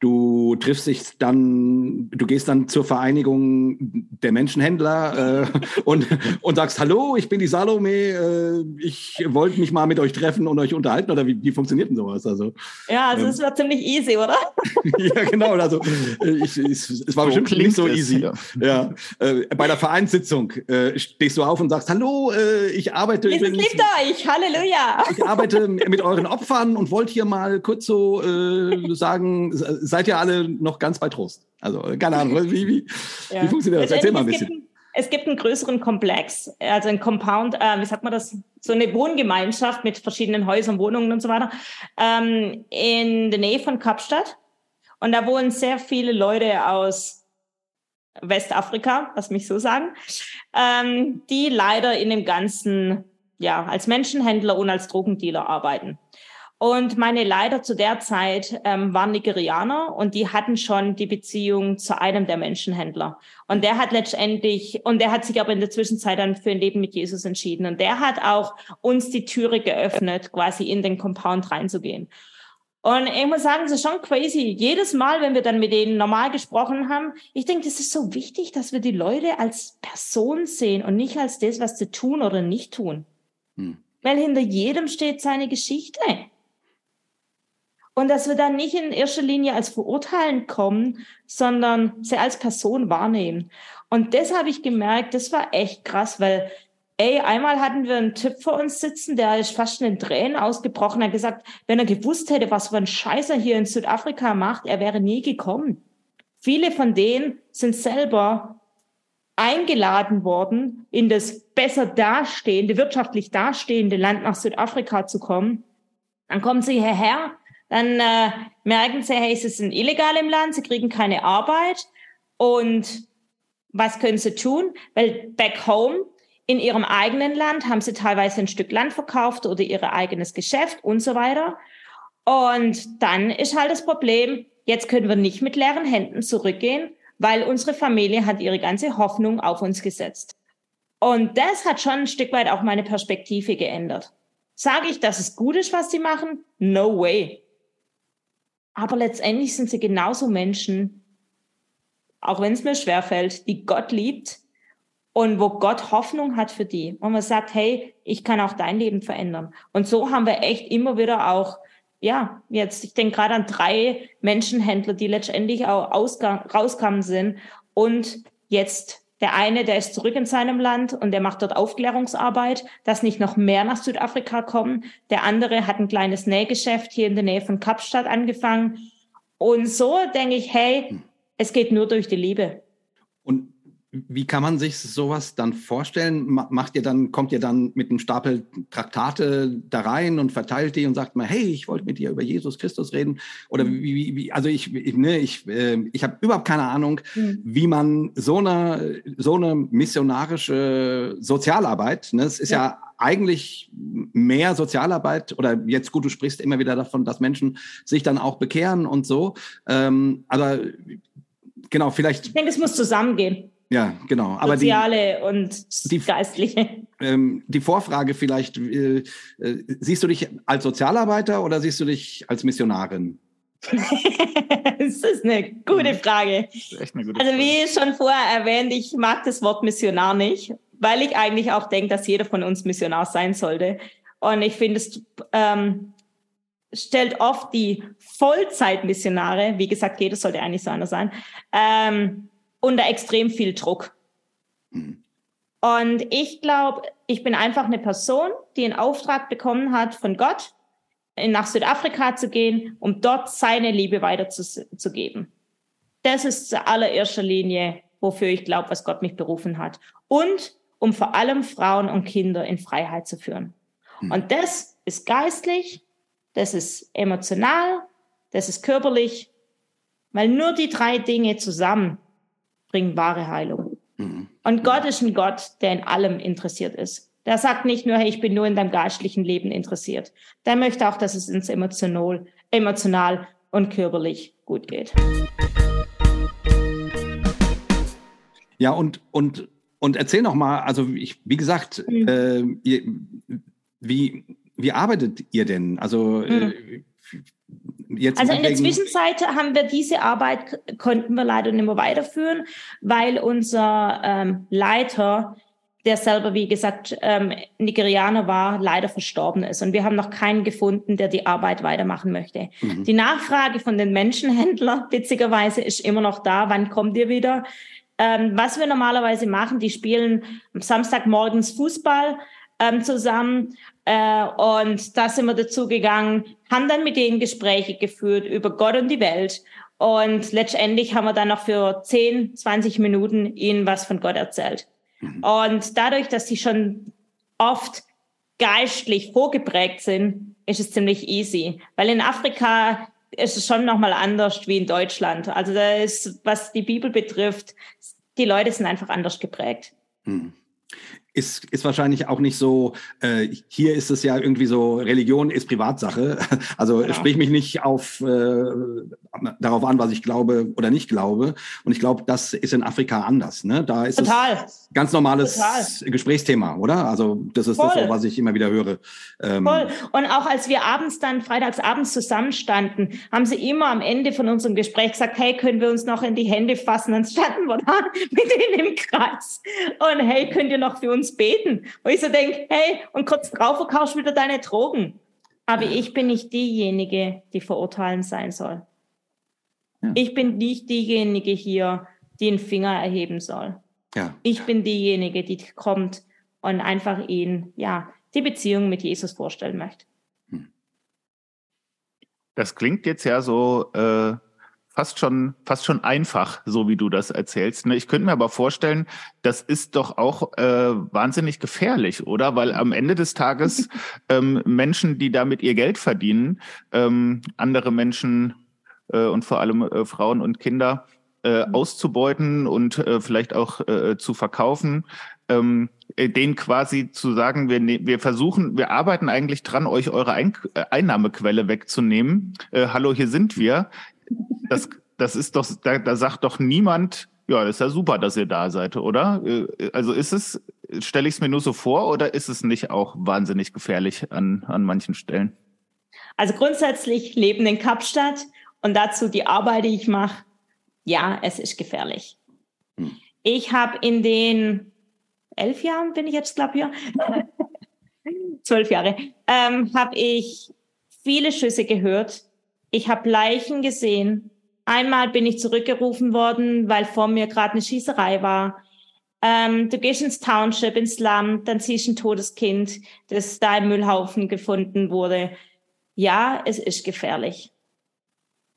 Du triffst dich dann, du gehst dann zur Vereinigung der Menschenhändler äh, und, und sagst, hallo, ich bin die Salome, äh, ich wollte mich mal mit euch treffen und euch unterhalten oder wie, wie funktioniert denn sowas? Also, ja, also ähm, es war ziemlich easy, oder? (laughs) ja, genau. Also äh, ich, ich, es war so bestimmt nicht so easy. Ja. ja. Äh, bei der Vereinssitzung äh, stehst du auf und sagst, hallo, äh, ich arbeite Jesus übrigens, liebt euch, Halleluja. Ich arbeite mit euren Opfern und wollte hier mal kurz so äh, sagen, seid ihr alle noch ganz bei Trost. Also, keine Ahnung, (laughs) wie, wie, ja. wie funktioniert das? Erzähl mal ein bisschen. Es gibt einen größeren Komplex, also ein Compound, äh, wie sagt man das, so eine Wohngemeinschaft mit verschiedenen Häusern, Wohnungen und so weiter, ähm, in der Nähe von Kapstadt. Und da wohnen sehr viele Leute aus Westafrika, lass mich so sagen, ähm, die leider in dem Ganzen, ja, als Menschenhändler und als Drogendealer arbeiten. Und meine Leiter zu der Zeit ähm, waren Nigerianer und die hatten schon die Beziehung zu einem der Menschenhändler. Und der hat letztendlich, und der hat sich aber in der Zwischenzeit dann für ein Leben mit Jesus entschieden. Und der hat auch uns die Türe geöffnet, quasi in den Compound reinzugehen. Und ich muss sagen, es ist schon crazy. Jedes Mal, wenn wir dann mit denen normal gesprochen haben, ich denke, das ist so wichtig, dass wir die Leute als Person sehen und nicht als das, was sie tun oder nicht tun. Hm. Weil hinter jedem steht seine Geschichte. Und dass wir dann nicht in erster Linie als Verurteilen kommen, sondern sie als Person wahrnehmen. Und das habe ich gemerkt, das war echt krass, weil, ey, einmal hatten wir einen Typ vor uns sitzen, der ist fast in den Tränen ausgebrochen, hat gesagt, wenn er gewusst hätte, was für ein Scheißer hier in Südafrika macht, er wäre nie gekommen. Viele von denen sind selber eingeladen worden, in das besser dastehende, wirtschaftlich dastehende Land nach Südafrika zu kommen. Dann kommen sie hierher, dann äh, merken sie, hey, sie sind illegal im Land, sie kriegen keine Arbeit. Und was können sie tun? Weil back home in ihrem eigenen Land haben sie teilweise ein Stück Land verkauft oder ihr eigenes Geschäft und so weiter. Und dann ist halt das Problem, jetzt können wir nicht mit leeren Händen zurückgehen, weil unsere Familie hat ihre ganze Hoffnung auf uns gesetzt. Und das hat schon ein Stück weit auch meine Perspektive geändert. Sage ich, dass es gut ist, was sie machen? No way. Aber letztendlich sind sie genauso Menschen, auch wenn es mir schwerfällt, die Gott liebt und wo Gott Hoffnung hat für die. Und man sagt, hey, ich kann auch dein Leben verändern. Und so haben wir echt immer wieder auch, ja, jetzt, ich denke gerade an drei Menschenhändler, die letztendlich auch rauskamen sind und jetzt der eine, der ist zurück in seinem Land und der macht dort Aufklärungsarbeit, dass nicht noch mehr nach Südafrika kommen. Der andere hat ein kleines Nähgeschäft hier in der Nähe von Kapstadt angefangen. Und so denke ich, hey, es geht nur durch die Liebe. Wie kann man sich sowas dann vorstellen? Macht ihr dann, kommt ihr dann mit einem Stapel Traktate da rein und verteilt die und sagt mal, hey, ich wollte mit dir über Jesus Christus reden? Oder mhm. wie, wie also ich, ne, ich, äh, ich habe überhaupt keine Ahnung, mhm. wie man so eine, so eine missionarische Sozialarbeit, ne, es ist ja, ja eigentlich mehr Sozialarbeit oder jetzt gut, du sprichst immer wieder davon, dass Menschen sich dann auch bekehren und so. Ähm, aber genau, vielleicht. Ich denke, es muss zusammengehen. Ja, genau. Aber Soziale die, und die, geistliche. Ähm, die Vorfrage vielleicht, äh, äh, siehst du dich als Sozialarbeiter oder siehst du dich als Missionarin? (laughs) das ist eine gute mhm. Frage. Echt eine gute also wie schon vorher erwähnt, ich mag das Wort Missionar nicht, weil ich eigentlich auch denke, dass jeder von uns Missionar sein sollte. Und ich finde, es ähm, stellt oft die Vollzeitmissionare, wie gesagt, jeder sollte eigentlich so einer sein, ähm, unter extrem viel Druck. Mhm. Und ich glaube, ich bin einfach eine Person, die einen Auftrag bekommen hat von Gott, nach Südafrika zu gehen, um dort seine Liebe weiterzugeben. Das ist zu allererster Linie, wofür ich glaube, was Gott mich berufen hat. Und um vor allem Frauen und Kinder in Freiheit zu führen. Mhm. Und das ist geistlich, das ist emotional, das ist körperlich, weil nur die drei Dinge zusammen bringen wahre Heilung. Mhm. Und Gott ist ein Gott, der in allem interessiert ist. Der sagt nicht nur, hey, ich bin nur in deinem geistlichen Leben interessiert. Der möchte auch, dass es uns emotional, emotional und körperlich gut geht. Ja, und, und, und erzähl noch mal, also ich, wie gesagt, mhm. äh, ihr, wie, wie arbeitet ihr denn? Also mhm. äh, Jetzt also in der Zwischenzeit haben wir diese Arbeit, konnten wir leider nicht mehr weiterführen, weil unser ähm, Leiter, der selber, wie gesagt, ähm, Nigerianer war, leider verstorben ist. Und wir haben noch keinen gefunden, der die Arbeit weitermachen möchte. Mhm. Die Nachfrage von den Menschenhändlern, (laughs) witzigerweise, ist immer noch da. Wann kommt ihr wieder? Ähm, was wir normalerweise machen, die spielen am Samstagmorgens Fußball ähm, zusammen. Äh, und da sind wir dazu gegangen, haben dann mit denen Gespräche geführt über Gott und die Welt. Und letztendlich haben wir dann noch für 10, 20 Minuten ihnen was von Gott erzählt. Mhm. Und dadurch, dass sie schon oft geistlich vorgeprägt sind, ist es ziemlich easy. Weil in Afrika ist es schon nochmal anders wie in Deutschland. Also da ist, was die Bibel betrifft, die Leute sind einfach anders geprägt. Hm ist, ist wahrscheinlich auch nicht so, äh, hier ist es ja irgendwie so, Religion ist Privatsache. (laughs) Also ja. sprich mich nicht auf, äh, darauf an, was ich glaube oder nicht glaube. Und ich glaube, das ist in Afrika anders. Ne? Da ist Total. es ganz normales Total. Gesprächsthema, oder? Also das ist Voll. das, was ich immer wieder höre. Ähm, Voll. Und auch als wir abends dann, freitags abends zusammenstanden, haben sie immer am Ende von unserem Gespräch gesagt, hey, können wir uns noch in die Hände fassen? Dann standen wir da mit denen im Kreis. Und hey, könnt ihr noch für uns uns beten. Und ich so denke, hey, und kurz drauf verkaufst du wieder deine Drogen. Aber ich bin nicht diejenige, die verurteilen sein soll. Ja. Ich bin nicht diejenige hier, die einen Finger erheben soll. Ja. Ich bin diejenige, die kommt und einfach ihnen, ja, die Beziehung mit Jesus vorstellen möchte. Hm. Das klingt jetzt ja so äh, fast schon, fast schon einfach, so wie du das erzählst. Ne? Ich könnte mir aber vorstellen, das ist doch auch äh, wahnsinnig gefährlich, oder? Weil am Ende des Tages (laughs) ähm, Menschen, die damit ihr Geld verdienen, ähm, andere Menschen äh, und vor allem äh, Frauen und Kinder äh, mhm. auszubeuten und äh, vielleicht auch äh, zu verkaufen, ähm, äh, denen quasi zu sagen, wir, ne wir versuchen, wir arbeiten eigentlich dran, euch eure Ein äh, Einnahmequelle wegzunehmen. Äh, hallo, hier sind wir das, das ist doch, da, da sagt doch niemand, ja, das ist ja super, dass ihr da seid, oder? Äh, also ist es, stelle ich es mir nur so vor, oder ist es nicht auch wahnsinnig gefährlich an, an manchen Stellen? Also grundsätzlich leben in Kapstadt und dazu die Arbeit, die ich mache, ja, es ist gefährlich. Hm. Ich habe in den elf Jahren, bin ich jetzt, glaube hier, (laughs) zwölf Jahre, ähm, habe ich viele Schüsse gehört ich habe Leichen gesehen. Einmal bin ich zurückgerufen worden, weil vor mir gerade eine Schießerei war. Ähm, du gehst ins Township, ins Land, dann siehst du ein totes Kind, das da im Müllhaufen gefunden wurde. Ja, es ist gefährlich.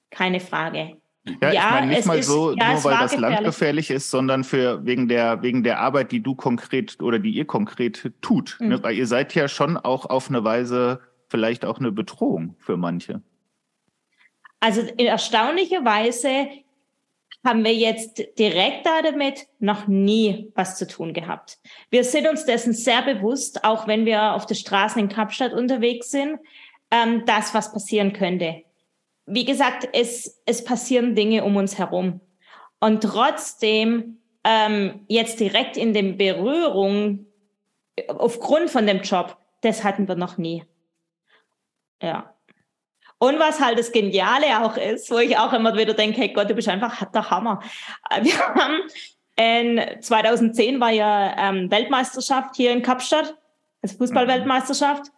Keine Frage. Ja, ja ich meine nicht mal ist, so, ja, nur weil das gefährlich. Land gefährlich ist, sondern für wegen der wegen der Arbeit, die du konkret oder die ihr konkret tut. Ne? Mhm. Ne? Weil ihr seid ja schon auch auf eine Weise vielleicht auch eine Bedrohung für manche. Also in erstaunlicher Weise haben wir jetzt direkt damit noch nie was zu tun gehabt. Wir sind uns dessen sehr bewusst, auch wenn wir auf der Straße in Kapstadt unterwegs sind, ähm, dass was passieren könnte. Wie gesagt, es, es passieren Dinge um uns herum. Und trotzdem ähm, jetzt direkt in den Berührung aufgrund von dem Job, das hatten wir noch nie. Ja. Und was halt das Geniale auch ist, wo ich auch immer wieder denke, hey Gott, du bist einfach der Hammer. Wir (laughs) haben in 2010 war ja ähm, Weltmeisterschaft hier in Kapstadt, also Fußballweltmeisterschaft.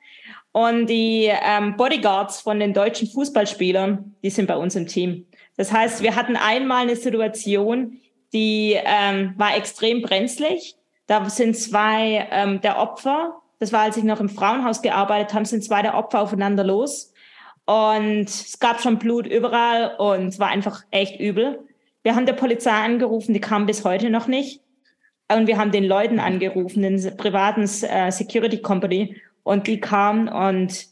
Und die ähm, Bodyguards von den deutschen Fußballspielern, die sind bei uns im Team. Das heißt, wir hatten einmal eine Situation, die ähm, war extrem brenzlig. Da sind zwei ähm, der Opfer, das war, als ich noch im Frauenhaus gearbeitet habe, sind zwei der Opfer aufeinander los. Und es gab schon Blut überall und es war einfach echt übel. Wir haben der Polizei angerufen, die kam bis heute noch nicht. Und wir haben den Leuten angerufen, den privaten äh, Security Company, und die kamen. Und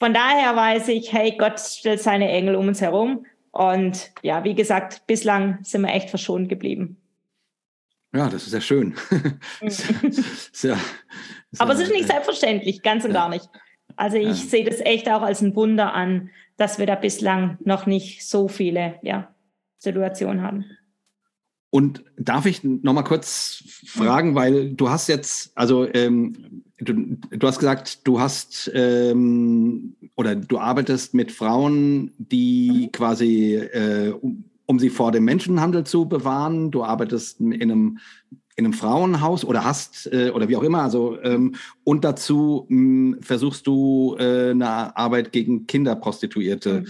von daher weiß ich, hey, Gott stellt seine Engel um uns herum. Und ja, wie gesagt, bislang sind wir echt verschont geblieben. Ja, das ist ja schön. (laughs) sehr, sehr, Aber es ist nicht selbstverständlich, ganz und ja. gar nicht. Also ich ja. sehe das echt auch als ein Wunder an, dass wir da bislang noch nicht so viele ja, Situationen haben. Und darf ich noch mal kurz fragen, weil du hast jetzt, also ähm, du, du hast gesagt, du hast ähm, oder du arbeitest mit Frauen, die mhm. quasi, äh, um, um sie vor dem Menschenhandel zu bewahren. Du arbeitest in einem in einem Frauenhaus oder hast äh, oder wie auch immer. Also ähm, und dazu mh, hm, versuchst du äh, eine Arbeit gegen Kinderprostituierte. Mhm.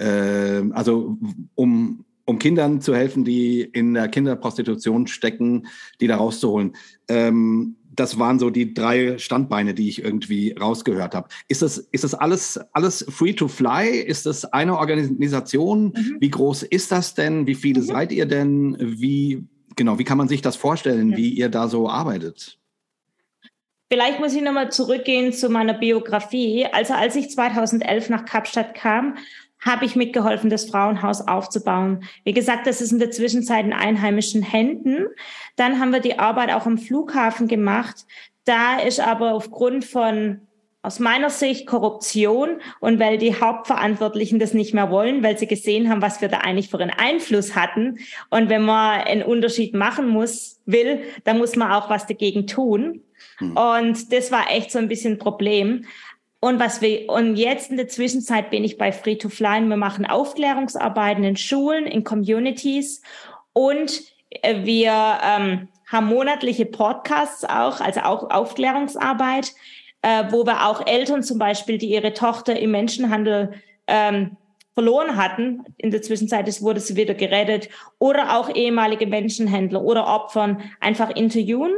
Äh, also um um Kindern zu helfen, die in der Kinderprostitution stecken, die da rauszuholen. Ähm, das waren so die drei Standbeine, die ich irgendwie rausgehört habe. Ist das, ist das alles, alles free to fly? Ist das eine Organisation? Mhm. Wie groß ist das denn? Wie viele mhm. seid ihr denn? Wie, genau, wie kann man sich das vorstellen, ja. wie ihr da so arbeitet? Vielleicht muss ich nochmal zurückgehen zu meiner Biografie. Also als ich 2011 nach Kapstadt kam, habe ich mitgeholfen, das Frauenhaus aufzubauen. Wie gesagt, das ist in der Zwischenzeit in einheimischen Händen. Dann haben wir die Arbeit auch am Flughafen gemacht. Da ist aber aufgrund von aus meiner Sicht Korruption und weil die Hauptverantwortlichen das nicht mehr wollen, weil sie gesehen haben, was wir da eigentlich für einen Einfluss hatten. Und wenn man einen Unterschied machen muss, will, dann muss man auch was dagegen tun. Hm. Und das war echt so ein bisschen ein Problem. Und was wir, und jetzt in der Zwischenzeit bin ich bei Free to Fly. Wir machen Aufklärungsarbeiten in Schulen, in Communities und äh, wir ähm, haben monatliche Podcasts auch, also auch Aufklärungsarbeit, äh, wo wir auch Eltern zum Beispiel, die ihre Tochter im Menschenhandel ähm, verloren hatten, in der Zwischenzeit ist, wurde sie wieder gerettet, oder auch ehemalige Menschenhändler oder Opfern einfach interviewen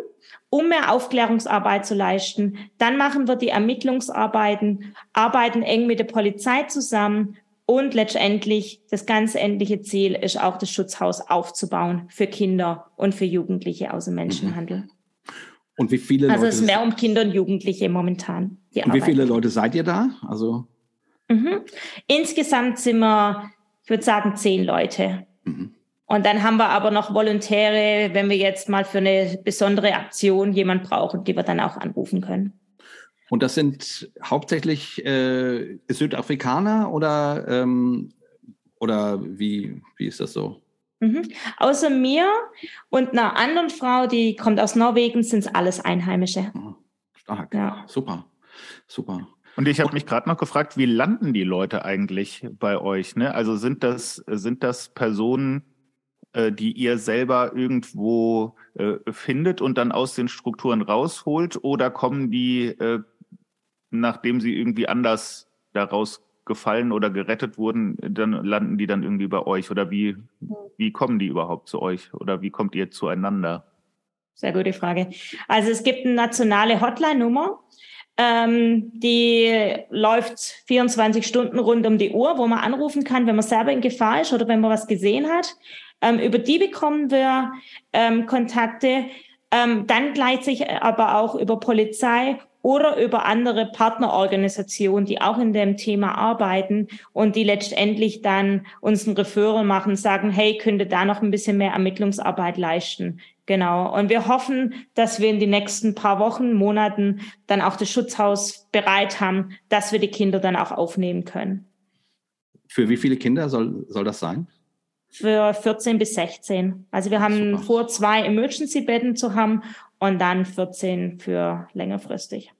um mehr Aufklärungsarbeit zu leisten. Dann machen wir die Ermittlungsarbeiten, arbeiten eng mit der Polizei zusammen und letztendlich das ganz endliche Ziel ist auch das Schutzhaus aufzubauen für Kinder und für Jugendliche aus dem Menschenhandel. Und wie viele also Leute? Also es ist mehr um Kinder und Jugendliche momentan. und wie viele Leute seid ihr da? Also mhm. insgesamt sind wir, ich würde sagen, zehn Leute. Mhm. Und dann haben wir aber noch Volontäre, wenn wir jetzt mal für eine besondere Aktion jemand brauchen, die wir dann auch anrufen können. Und das sind hauptsächlich äh, Südafrikaner oder, ähm, oder wie, wie ist das so? Mhm. Außer mir und einer anderen Frau, die kommt aus Norwegen, sind es alles Einheimische. Ah, stark, ja. super, super. Und ich habe mich gerade noch gefragt, wie landen die Leute eigentlich bei euch? Ne? Also sind das, sind das Personen, äh, die ihr selber irgendwo äh, findet und dann aus den Strukturen rausholt? Oder kommen die, äh, nachdem sie irgendwie anders daraus gefallen oder gerettet wurden, dann landen die dann irgendwie bei euch? Oder wie, wie kommen die überhaupt zu euch? Oder wie kommt ihr zueinander? Sehr gute Frage. Also es gibt eine nationale Hotline-Nummer, ähm, die läuft 24 Stunden rund um die Uhr, wo man anrufen kann, wenn man selber in Gefahr ist oder wenn man was gesehen hat. Ähm, über die bekommen wir ähm, Kontakte. Ähm, dann gleichzeitig aber auch über Polizei oder über andere Partnerorganisationen, die auch in dem Thema arbeiten und die letztendlich dann unseren Referral machen, sagen, hey, könnte da noch ein bisschen mehr Ermittlungsarbeit leisten. Genau. Und wir hoffen, dass wir in den nächsten paar Wochen, Monaten dann auch das Schutzhaus bereit haben, dass wir die Kinder dann auch aufnehmen können. Für wie viele Kinder soll, soll das sein? für 14 bis 16. Also wir haben Super. vor, zwei Emergency-Betten zu haben und dann 14 für längerfristig.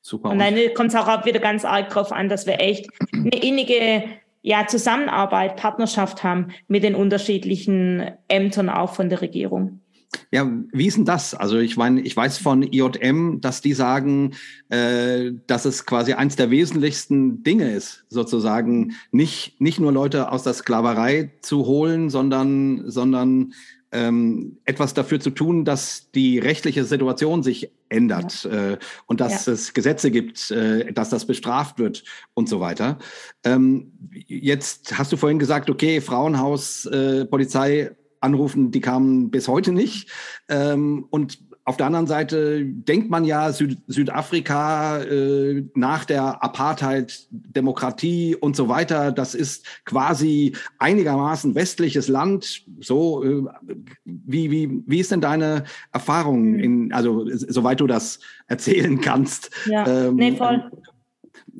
Super. Und dann kommt es auch wieder ganz arg drauf an, dass wir echt eine innige ja, Zusammenarbeit, Partnerschaft haben mit den unterschiedlichen Ämtern auch von der Regierung. Ja, wie ist denn das? Also ich meine, ich weiß von IJM, dass die sagen, äh, dass es quasi eins der wesentlichsten Dinge ist, sozusagen nicht, nicht nur Leute aus der Sklaverei zu holen, sondern, sondern ähm, etwas dafür zu tun, dass die rechtliche Situation sich ändert ja. äh, und dass ja. es Gesetze gibt, äh, dass das bestraft wird und so weiter. Ähm, jetzt hast du vorhin gesagt, okay, Frauenhaus, äh, Polizei anrufen, die kamen bis heute nicht. Ähm, und auf der anderen Seite denkt man ja, Süd Südafrika äh, nach der Apartheid, Demokratie und so weiter, das ist quasi einigermaßen westliches Land. So, äh, wie, wie, wie ist denn deine Erfahrung, hm. in, also soweit du das erzählen kannst? Ja, ähm, nee, voll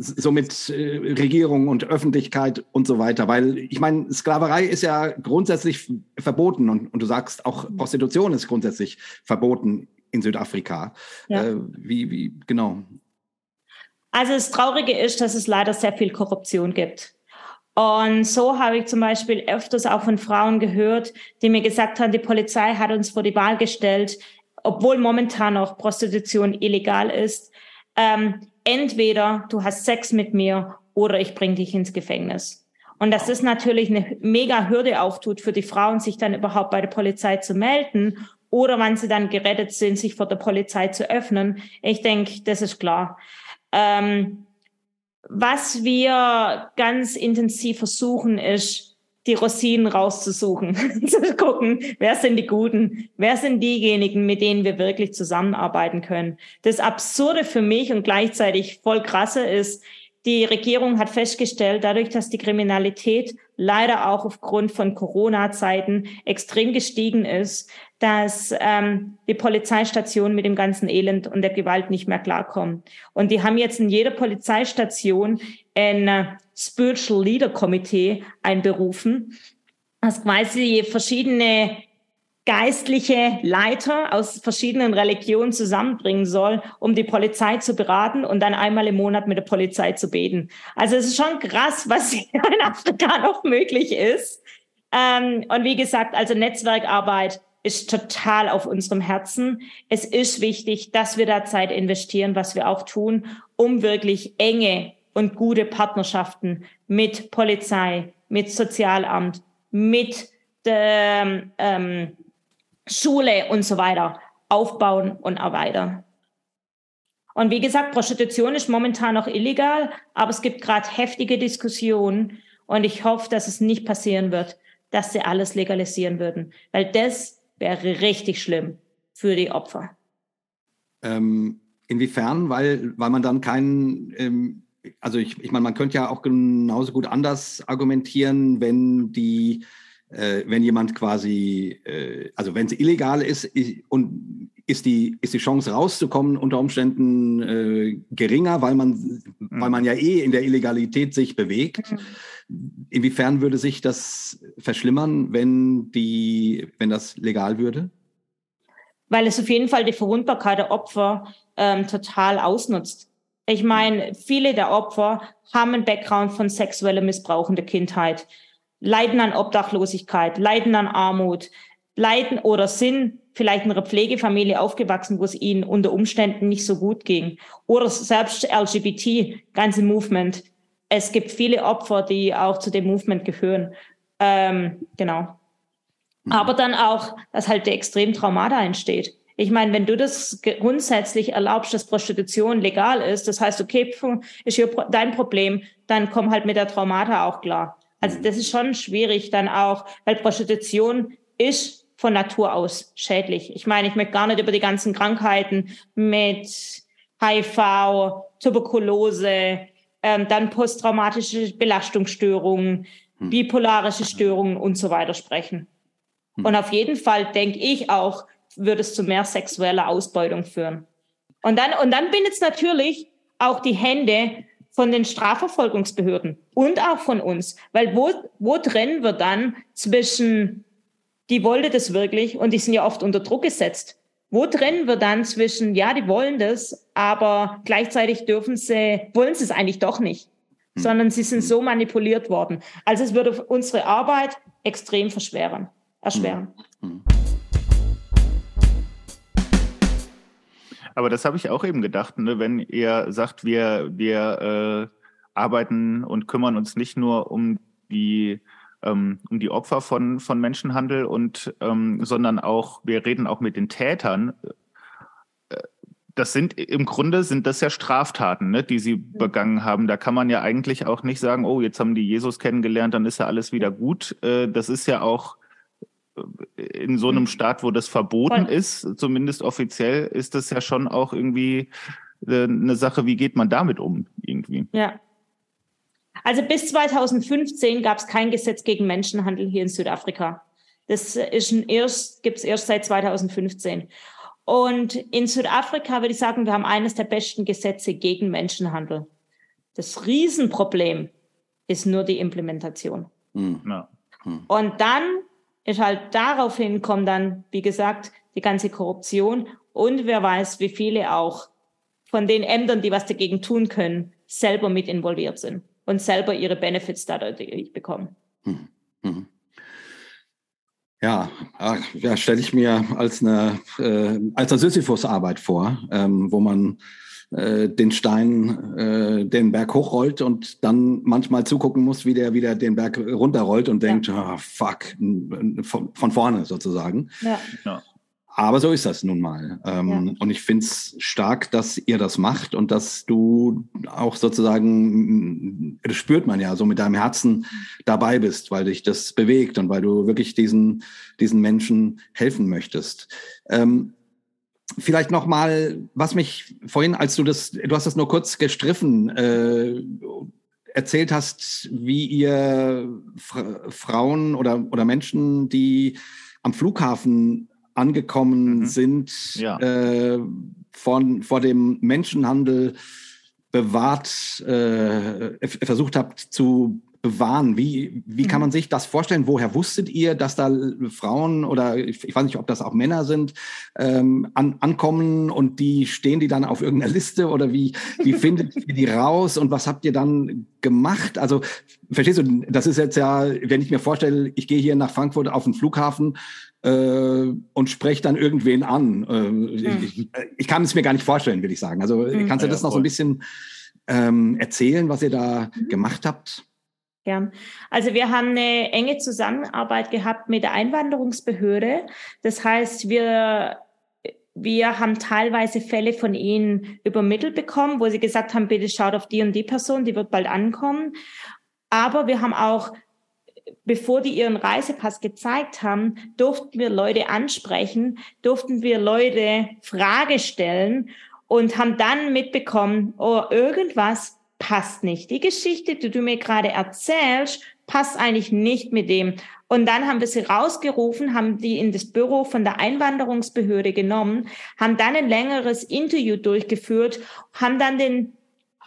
so mit äh, Regierung und Öffentlichkeit und so weiter. Weil ich meine, Sklaverei ist ja grundsätzlich verboten und, und du sagst auch Prostitution ist grundsätzlich verboten in Südafrika. Ja. Äh, wie, wie, genau. Also das Traurige ist, dass es leider sehr viel Korruption gibt. Und so habe ich zum Beispiel öfters auch von Frauen gehört, die mir gesagt haben, die Polizei hat uns vor die Wahl gestellt, obwohl momentan noch Prostitution illegal ist. Ähm, entweder du hast Sex mit mir oder ich bringe dich ins Gefängnis. Und das ist natürlich eine mega Hürde auftut für die Frauen, sich dann überhaupt bei der Polizei zu melden oder wann sie dann gerettet sind, sich vor der Polizei zu öffnen. Ich denke, das ist klar. Ähm, was wir ganz intensiv versuchen, ist, die Rosinen rauszusuchen, (laughs) zu gucken, wer sind die Guten, wer sind diejenigen, mit denen wir wirklich zusammenarbeiten können. Das Absurde für mich und gleichzeitig voll krasse ist, die Regierung hat festgestellt, dadurch, dass die Kriminalität leider auch aufgrund von Corona-Zeiten extrem gestiegen ist, dass ähm, die Polizeistationen mit dem ganzen Elend und der Gewalt nicht mehr klarkommen. Und die haben jetzt in jeder Polizeistation ein äh, Spiritual Leader Komitee einberufen, das quasi verschiedene geistliche Leiter aus verschiedenen Religionen zusammenbringen soll, um die Polizei zu beraten und dann einmal im Monat mit der Polizei zu beten. Also es ist schon krass, was (laughs) in Afrika noch möglich ist. Ähm, und wie gesagt, also Netzwerkarbeit ist total auf unserem Herzen. Es ist wichtig, dass wir da Zeit investieren, was wir auch tun, um wirklich enge und gute Partnerschaften mit Polizei, mit Sozialamt, mit der ähm, Schule und so weiter aufbauen und erweitern. Und wie gesagt, Prostitution ist momentan noch illegal, aber es gibt gerade heftige Diskussionen und ich hoffe, dass es nicht passieren wird, dass sie alles legalisieren würden, weil das wäre richtig schlimm für die Opfer. Ähm, inwiefern? Weil, weil man dann keinen, ähm, also ich, ich meine, man könnte ja auch genauso gut anders argumentieren, wenn die äh, wenn jemand quasi, äh, also wenn es illegal ist ist und ist die, ist die Chance rauszukommen unter Umständen äh, geringer, weil man, mhm. weil man ja eh in der Illegalität sich bewegt. Mhm. Inwiefern würde sich das verschlimmern, wenn, die, wenn das legal würde? Weil es auf jeden Fall die Verwundbarkeit der Opfer ähm, total ausnutzt. Ich meine, viele der Opfer haben einen Background von sexueller Missbrauch in der Kindheit leiden an Obdachlosigkeit, leiden an Armut, leiden oder sind vielleicht in einer Pflegefamilie aufgewachsen, wo es ihnen unter Umständen nicht so gut ging. Oder selbst LGBT, ganze Movement. Es gibt viele Opfer, die auch zu dem Movement gehören. Ähm, genau. Mhm. Aber dann auch, dass halt der Extremtraumata entsteht. Ich meine, wenn du das grundsätzlich erlaubst, dass Prostitution legal ist, das heißt, okay, ist hier dein Problem, dann komm halt mit der Traumata auch klar. Also mhm. das ist schon schwierig dann auch, weil Prostitution ist von Natur aus schädlich. Ich meine, ich möchte gar nicht über die ganzen Krankheiten mit HIV, Tuberkulose, ähm, dann posttraumatische Belastungsstörungen, hm. bipolarische Störungen und so weiter sprechen. Hm. Und auf jeden Fall denke ich auch, würde es zu mehr sexueller Ausbeutung führen. Und dann, und dann bindet es natürlich auch die Hände von den Strafverfolgungsbehörden und auch von uns. Weil wo, wo trennen wir dann zwischen, die wollte das wirklich und die sind ja oft unter Druck gesetzt. Wo trennen wir dann zwischen, ja, die wollen das, aber gleichzeitig dürfen sie, wollen sie es eigentlich doch nicht, hm. sondern sie sind so manipuliert worden. Also es würde unsere Arbeit extrem verschweren, erschweren. Hm. Hm. Aber das habe ich auch eben gedacht, ne? wenn ihr sagt, wir, wir äh, arbeiten und kümmern uns nicht nur um die ähm, um die Opfer von von Menschenhandel und ähm, sondern auch wir reden auch mit den Tätern. Äh, das sind im Grunde sind das ja Straftaten, ne, die sie begangen haben. Da kann man ja eigentlich auch nicht sagen, oh, jetzt haben die Jesus kennengelernt, dann ist ja alles wieder gut. Äh, das ist ja auch in so einem hm. Staat, wo das verboten Voll. ist, zumindest offiziell, ist das ja schon auch irgendwie äh, eine Sache, wie geht man damit um irgendwie? Ja. Also bis 2015 gab es kein Gesetz gegen Menschenhandel hier in Südafrika. Das ist erst, gibt es erst seit 2015. Und in Südafrika würde ich sagen, wir haben eines der besten Gesetze gegen Menschenhandel. Das Riesenproblem ist nur die Implementation. Hm. Ja. Hm. Und dann ist halt daraufhin kommt dann, wie gesagt, die ganze Korruption und wer weiß, wie viele auch von den Ämtern, die was dagegen tun können, selber mit involviert sind und selber ihre Benefits dadurch bekommen. Hm. Hm. Ja, ja stelle ich mir als eine, äh, als eine Sisyphus-Arbeit vor, ähm, wo man äh, den Stein äh, den Berg hochrollt und dann manchmal zugucken muss, wie der wieder den Berg runterrollt und denkt, ja. oh, fuck, von, von vorne sozusagen. Ja. ja. Aber so ist das nun mal. Ähm, ja. Und ich finde es stark, dass ihr das macht und dass du auch sozusagen, das spürt man ja, so mit deinem Herzen dabei bist, weil dich das bewegt und weil du wirklich diesen, diesen Menschen helfen möchtest. Ähm, vielleicht noch mal, was mich vorhin, als du das, du hast das nur kurz gestriffen, äh, erzählt hast, wie ihr Fra Frauen oder, oder Menschen, die am Flughafen angekommen mhm. sind, ja. äh, von, vor dem Menschenhandel bewahrt, äh, versucht habt zu bewahren. Wie, wie kann mhm. man sich das vorstellen? Woher wusstet ihr, dass da Frauen oder ich, ich weiß nicht, ob das auch Männer sind, ähm, an, ankommen und die stehen die dann auf irgendeiner Liste oder wie, wie (laughs) findet ihr die raus und was habt ihr dann gemacht? Also verstehst du, das ist jetzt ja, wenn ich mir vorstelle, ich gehe hier nach Frankfurt auf den Flughafen äh, und spreche dann irgendwen an. Äh, ich, ich, kann es mir gar nicht vorstellen, will ich sagen. Also hm. kannst du das noch so ein bisschen ähm, erzählen, was ihr da mhm. gemacht habt? Gern. Also wir haben eine enge Zusammenarbeit gehabt mit der Einwanderungsbehörde. Das heißt, wir wir haben teilweise Fälle von ihnen übermittelt bekommen, wo sie gesagt haben, bitte schaut auf die und die Person, die wird bald ankommen. Aber wir haben auch, bevor die ihren Reisepass gezeigt haben, durften wir Leute ansprechen, durften wir Leute Frage stellen und haben dann mitbekommen, oh, irgendwas passt nicht. Die Geschichte, die du mir gerade erzählst, passt eigentlich nicht mit dem. Und dann haben wir sie rausgerufen, haben die in das Büro von der Einwanderungsbehörde genommen, haben dann ein längeres Interview durchgeführt, haben dann den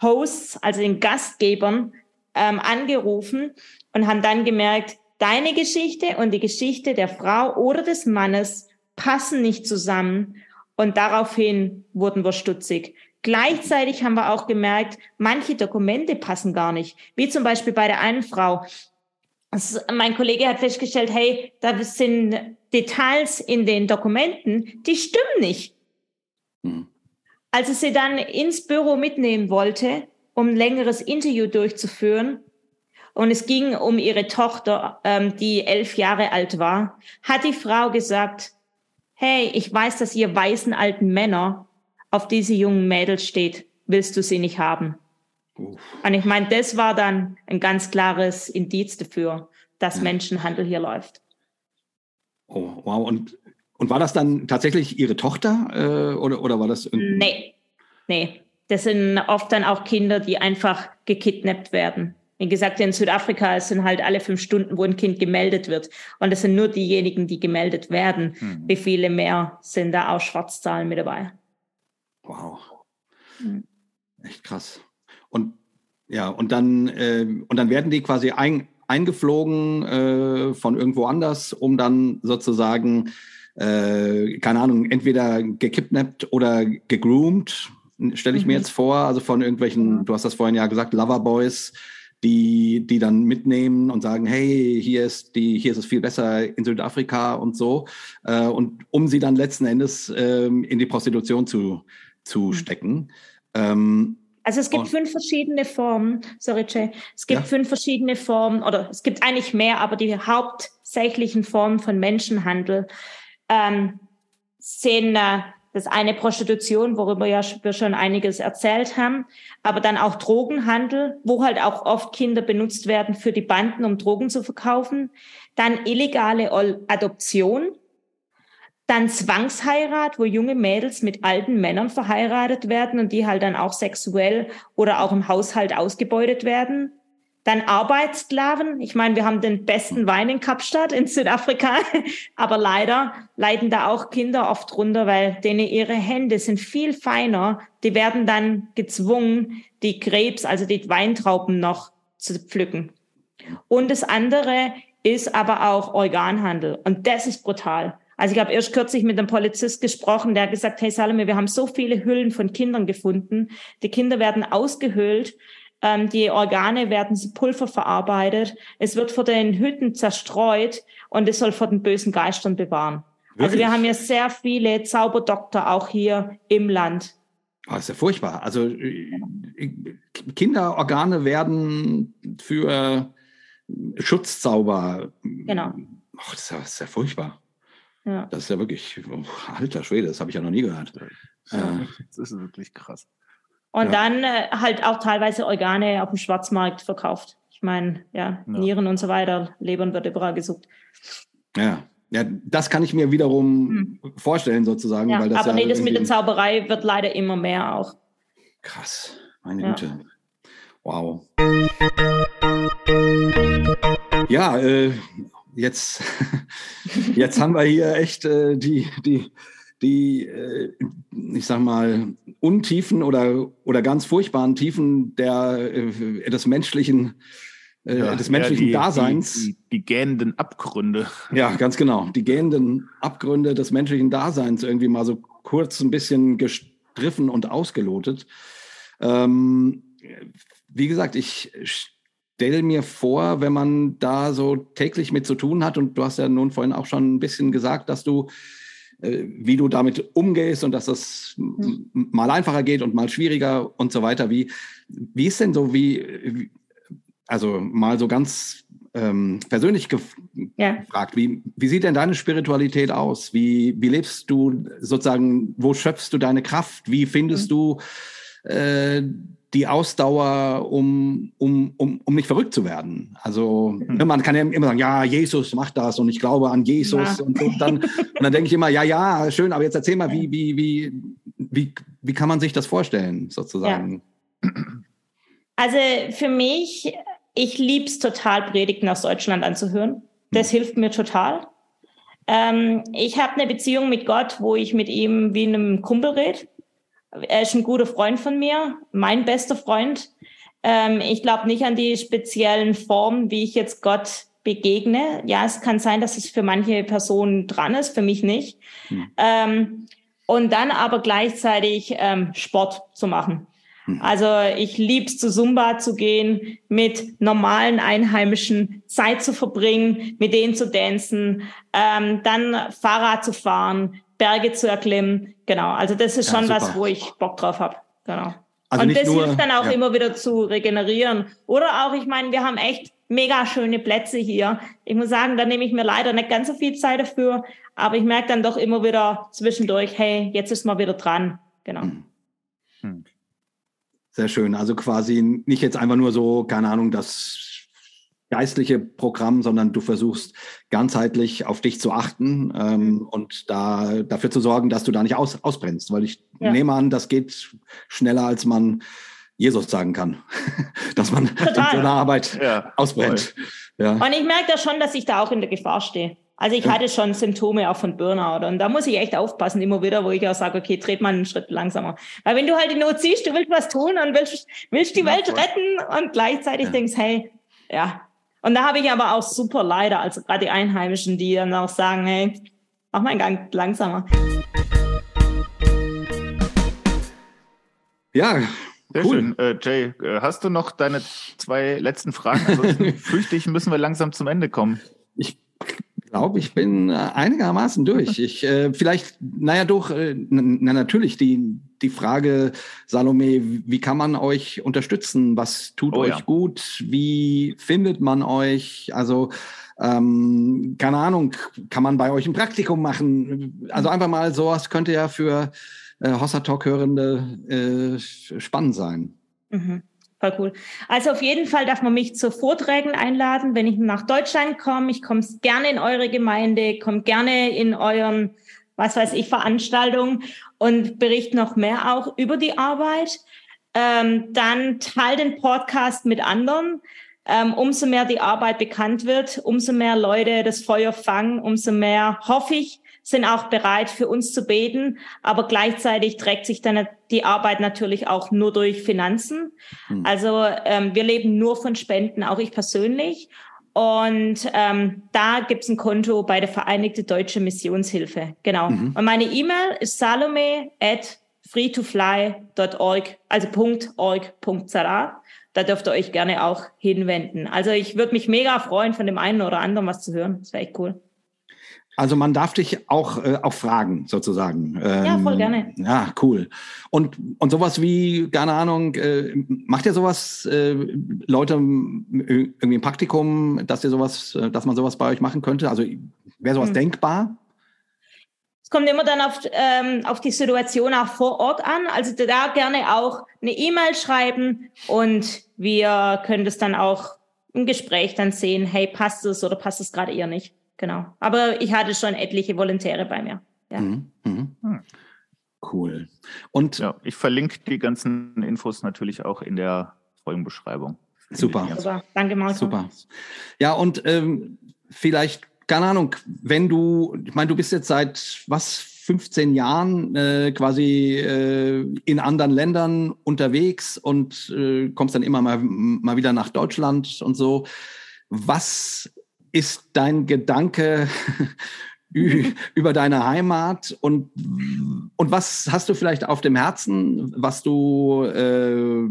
Hosts, also den Gastgebern, ähm, angerufen und haben dann gemerkt, deine Geschichte und die Geschichte der Frau oder des Mannes passen nicht zusammen. Und daraufhin wurden wir stutzig. Gleichzeitig haben wir auch gemerkt, manche Dokumente passen gar nicht. Wie zum Beispiel bei der einen Frau. Also mein Kollege hat festgestellt, hey, da sind Details in den Dokumenten, die stimmen nicht. Hm. Als er sie dann ins Büro mitnehmen wollte, um ein längeres Interview durchzuführen, und es ging um ihre Tochter, ähm, die elf Jahre alt war, hat die Frau gesagt, hey, ich weiß, dass ihr weißen alten Männer auf diese jungen Mädels steht, willst du sie nicht haben. Uff. Und ich meine, das war dann ein ganz klares Indiz dafür, dass ja. Menschenhandel hier läuft. Oh, wow. Und, und war das dann tatsächlich Ihre Tochter äh, oder, oder war das? Nee, nee. Das sind oft dann auch Kinder, die einfach gekidnappt werden. Wie gesagt, in Südafrika sind halt alle fünf Stunden, wo ein Kind gemeldet wird. Und das sind nur diejenigen, die gemeldet werden. Hm. Wie viele mehr sind da auch Schwarzzahlen mit dabei? Wow. Mhm. Echt krass. Und ja, und dann, äh, und dann werden die quasi ein, eingeflogen äh, von irgendwo anders, um dann sozusagen, äh, keine Ahnung, entweder gekidnappt oder gegroomt, stelle ich mhm. mir jetzt vor, also von irgendwelchen, du hast das vorhin ja gesagt, Loverboys, die, die dann mitnehmen und sagen, hey, hier ist die, hier ist es viel besser in Südafrika und so, äh, und um sie dann letzten Endes ähm, in die Prostitution zu, zu mhm. stecken. Ähm, also es gibt fünf verschiedene Formen, sorry Jay, es gibt ja. fünf verschiedene Formen, oder es gibt eigentlich mehr, aber die hauptsächlichen Formen von Menschenhandel ähm, sind äh, das eine Prostitution, worüber ja wir schon einiges erzählt haben, aber dann auch Drogenhandel, wo halt auch oft Kinder benutzt werden für die Banden, um Drogen zu verkaufen. Dann illegale Adoption, dann Zwangsheirat, wo junge Mädels mit alten Männern verheiratet werden und die halt dann auch sexuell oder auch im Haushalt ausgebeutet werden. Dann Arbeitssklaven. Ich meine, wir haben den besten Wein in Kapstadt in Südafrika, (laughs) aber leider leiden da auch Kinder oft runter, weil denen ihre Hände sind viel feiner. Die werden dann gezwungen, die Krebs, also die Weintrauben noch zu pflücken. Und das andere ist aber auch Organhandel. Und das ist brutal. Also ich habe erst kürzlich mit einem Polizist gesprochen, der hat gesagt, hey Salome, wir haben so viele Hüllen von Kindern gefunden. Die Kinder werden ausgehöhlt, ähm, die Organe werden zu Pulver verarbeitet, es wird vor den Hütten zerstreut und es soll vor den bösen Geistern bewahren. Wirklich? Also wir haben ja sehr viele Zauberdoktor auch hier im Land. Oh, ist ja furchtbar. Also äh, Kinderorgane werden für Schutzzauber. Genau. Oh, das ist ja, das ist ja furchtbar. Ja. Das ist ja wirklich, oh, (laughs) alter Schwede, das habe ich ja noch nie gehört. Ja, das ist wirklich krass. Und ja. dann äh, halt auch teilweise Organe auf dem Schwarzmarkt verkauft. Ich meine, ja, ja, Nieren und so weiter, Lebern wird überall gesucht. Ja. Ja, das kann ich mir wiederum hm. vorstellen, sozusagen. Ja, weil das aber ja nee, das mit der Zauberei wird leider immer mehr auch. Krass, meine Güte. Wow. Ja, äh, jetzt, (laughs) jetzt haben wir hier echt äh, die, die, die, äh, ich sag mal, Untiefen oder, oder ganz furchtbaren Tiefen der, äh, des menschlichen, äh, ja, des menschlichen ja, die, Daseins. Die, die, die, gähnenden Abgründe. (laughs) Ja, ganz genau. Die gähnenden Abgründe des menschlichen Daseins irgendwie mal so kurz ein bisschen gestriffen und ausgelotet. Ähm, wie gesagt, ich stelle mir vor, wenn man da so täglich mit zu tun hat, und du hast ja nun vorhin auch schon ein bisschen gesagt, dass du, äh, wie du damit umgehst und dass das mhm. mal einfacher geht und mal schwieriger und so weiter. Wie, wie ist denn so, wie, also mal so ganz ähm, persönlich gef ja. gefragt, wie, wie sieht denn deine Spiritualität aus? Wie, wie lebst du sozusagen, wo schöpfst du deine Kraft? Wie findest mhm. du äh, die Ausdauer, um, um, um, um nicht verrückt zu werden. Also mhm. man kann ja immer sagen, ja, Jesus macht das und ich glaube an Jesus ja. und, und, dann, und dann denke ich immer, ja, ja, schön, aber jetzt erzähl mal, wie, wie, wie, wie, wie kann man sich das vorstellen, sozusagen? Ja. Also für mich, ich liebe es total, Predigten aus Deutschland anzuhören. Das mhm. hilft mir total. Ähm, ich habe eine Beziehung mit Gott, wo ich mit ihm wie einem Kumpel rede. Er ist ein guter Freund von mir, mein bester Freund. Ähm, ich glaube nicht an die speziellen Formen, wie ich jetzt Gott begegne. Ja, es kann sein, dass es für manche Personen dran ist, für mich nicht. Hm. Ähm, und dann aber gleichzeitig ähm, Sport zu machen. Hm. Also ich lieb's zu Zumba zu gehen, mit normalen Einheimischen Zeit zu verbringen, mit denen zu tanzen, ähm, dann Fahrrad zu fahren, Berge zu erklimmen. Genau, also das ist schon ja, was, wo ich Bock drauf habe. Genau. Also und das nur, hilft dann auch ja. immer wieder zu regenerieren. Oder auch, ich meine, wir haben echt mega schöne Plätze hier. Ich muss sagen, da nehme ich mir leider nicht ganz so viel Zeit dafür, aber ich merke dann doch immer wieder zwischendurch, hey, jetzt ist mal wieder dran. Genau. Hm. hm. Sehr schön. Also quasi nicht jetzt einfach nur so, keine Ahnung, das geistliche Programm, sondern du versuchst ganzheitlich auf dich zu achten ähm, mhm. und da dafür zu sorgen, dass du da nicht aus, ausbrennst, weil ich ja. nehme an, das geht schneller, als man Jesus sagen kann, (laughs) dass man Total. in so einer Arbeit ja, ausbrennt. Ja. Und ich merke da schon, dass ich da auch in der Gefahr stehe. Also ich hatte schon Symptome auch von Burnout und da muss ich echt aufpassen immer wieder, wo ich auch sage, okay, dreht mal einen Schritt langsamer. Weil wenn du halt die Not siehst, du willst was tun und willst, willst die Welt retten und gleichzeitig denkst, hey, ja, und da habe ich aber auch super leider, also gerade die Einheimischen, die dann auch sagen, hey, mach mal einen Gang langsamer. Ja, sehr cool. schön. Äh, Jay, äh, hast du noch deine zwei letzten Fragen? Ansonsten (laughs) fürchte ich, müssen wir langsam zum Ende kommen. Ich glaube, ich bin einigermaßen durch. Ich äh, vielleicht, naja, doch, äh, na, natürlich die die Frage, Salome, wie kann man euch unterstützen? Was tut oh, euch ja. gut? Wie findet man euch? Also ähm, keine Ahnung, kann man bei euch ein Praktikum machen? Also einfach mal sowas könnte ja für äh, Hossa Talk Hörende äh, spannend sein. Mhm. Voll cool. Also auf jeden Fall darf man mich zu Vorträgen einladen, wenn ich nach Deutschland komme. Ich komme gerne in eure Gemeinde, komme gerne in euren, was weiß ich, Veranstaltungen und berichte noch mehr auch über die Arbeit. Ähm, dann teile den Podcast mit anderen. Ähm, umso mehr die Arbeit bekannt wird, umso mehr Leute das Feuer fangen, umso mehr, hoffe ich, sind auch bereit, für uns zu beten. Aber gleichzeitig trägt sich dann die Arbeit natürlich auch nur durch Finanzen. Mhm. Also ähm, wir leben nur von Spenden, auch ich persönlich. Und ähm, da gibt's ein Konto bei der Vereinigte Deutsche Missionshilfe. Genau. Mhm. Und meine E-Mail ist salome at freetofly.org, also .org.za. Da dürft ihr euch gerne auch hinwenden. Also ich würde mich mega freuen, von dem einen oder anderen was zu hören. Das wäre echt cool. Also man darf dich auch, äh, auch fragen, sozusagen. Ähm, ja, voll gerne. Ja, cool. Und, und sowas wie, keine Ahnung, äh, macht ihr sowas, äh, Leute, irgendwie ein Praktikum, dass ihr sowas, äh, dass man sowas bei euch machen könnte? Also wäre sowas hm. denkbar? kommt immer dann auf, ähm, auf die Situation auch vor Ort an. Also da gerne auch eine E-Mail schreiben und wir können das dann auch im Gespräch dann sehen, hey, passt es oder passt es gerade eher nicht. Genau. Aber ich hatte schon etliche Volontäre bei mir. Ja. Mhm. Mhm. Hm. Cool. Und ja, ich verlinke die ganzen Infos natürlich auch in der Folgenbeschreibung. Super. Super. Danke, Marco. Super. Ja, und ähm, vielleicht, keine Ahnung, wenn du, ich meine, du bist jetzt seit was, 15 Jahren äh, quasi äh, in anderen Ländern unterwegs und äh, kommst dann immer mal, mal wieder nach Deutschland und so. Was ist dein Gedanke (laughs) über deine Heimat und, und was hast du vielleicht auf dem Herzen, was du äh,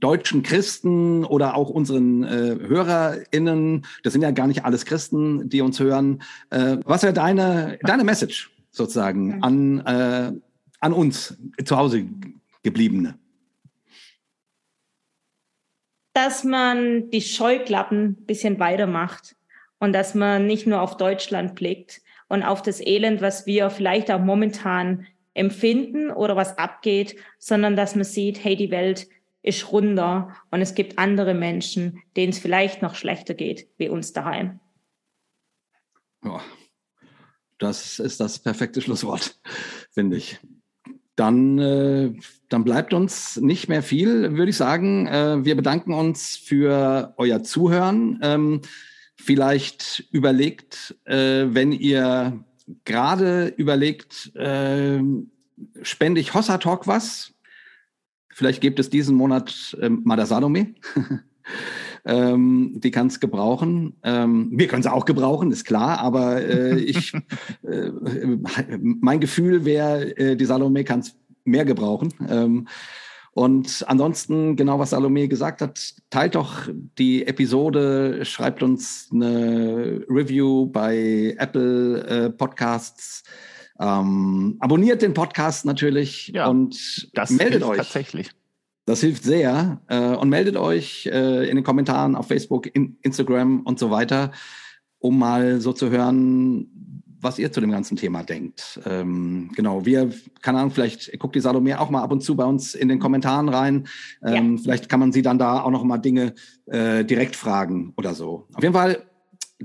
deutschen Christen oder auch unseren äh, HörerInnen, das sind ja gar nicht alles Christen, die uns hören, äh, was wäre deine, deine Message sozusagen an, äh, an uns zu Hause gebliebene? Dass man die Scheuklappen ein bisschen weitermacht und dass man nicht nur auf Deutschland blickt und auf das Elend, was wir vielleicht auch momentan empfinden oder was abgeht, sondern dass man sieht, hey, die Welt ist runder und es gibt andere Menschen, denen es vielleicht noch schlechter geht wie uns daheim. Ja, das ist das perfekte Schlusswort, (laughs) finde ich. Dann, äh, dann bleibt uns nicht mehr viel, würde ich sagen. Äh, wir bedanken uns für euer Zuhören. Ähm, vielleicht überlegt, äh, wenn ihr gerade überlegt, äh, spende ich Hossa Talk was? Vielleicht gibt es diesen Monat äh, Mada Salome. (laughs) ähm, die kann es gebrauchen. Ähm, wir können sie auch gebrauchen, ist klar, aber äh, ich, (laughs) äh, mein Gefühl wäre, äh, die Salome kann es mehr gebrauchen. Ähm, und ansonsten, genau was Salome gesagt hat, teilt doch die Episode, schreibt uns eine Review bei Apple äh, Podcasts. Ähm, abonniert den Podcast natürlich ja, und das meldet euch. Tatsächlich. Das hilft sehr. Äh, und meldet euch äh, in den Kommentaren auf Facebook, in, Instagram und so weiter, um mal so zu hören, was ihr zu dem ganzen Thema denkt. Ähm, genau, wir, keine Ahnung, vielleicht guckt die Salome auch mal ab und zu bei uns in den Kommentaren rein. Ähm, ja. Vielleicht kann man sie dann da auch noch mal Dinge äh, direkt fragen oder so. Auf jeden Fall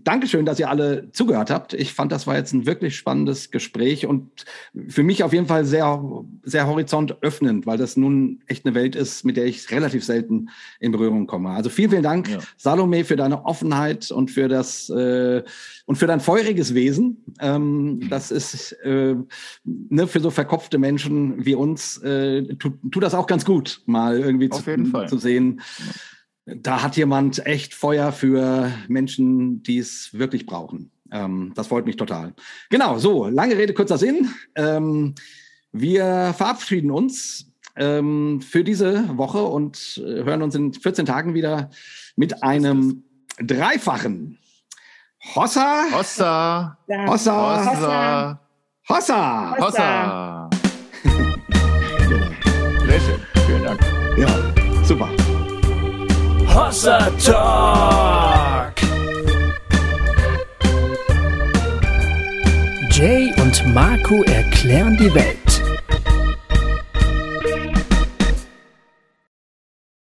Dankeschön, dass ihr alle zugehört habt. Ich fand, das war jetzt ein wirklich spannendes Gespräch und für mich auf jeden Fall sehr, sehr horizontöffnend, weil das nun echt eine Welt ist, mit der ich relativ selten in Berührung komme. Also vielen, vielen Dank, ja. Salome, für deine Offenheit und für das äh, und für dein feuriges Wesen. Ähm, das ist äh, ne, für so verkopfte Menschen wie uns äh, tut, tut das auch ganz gut, mal irgendwie zu, zu, sehen. Ja da hat jemand echt Feuer für Menschen, die es wirklich brauchen. Ähm, das freut mich total. Genau, so, lange Rede, kurzer Sinn. Ähm, wir verabschieden uns ähm, für diese Woche und äh, hören uns in 14 Tagen wieder mit einem dreifachen Hossa. Hossa. Hossa. Hossa. Hossa. Hossa. (laughs) Sehr schön. Vielen Dank. Ja, super. Hossa Talk. Jay und Marco erklären die Welt.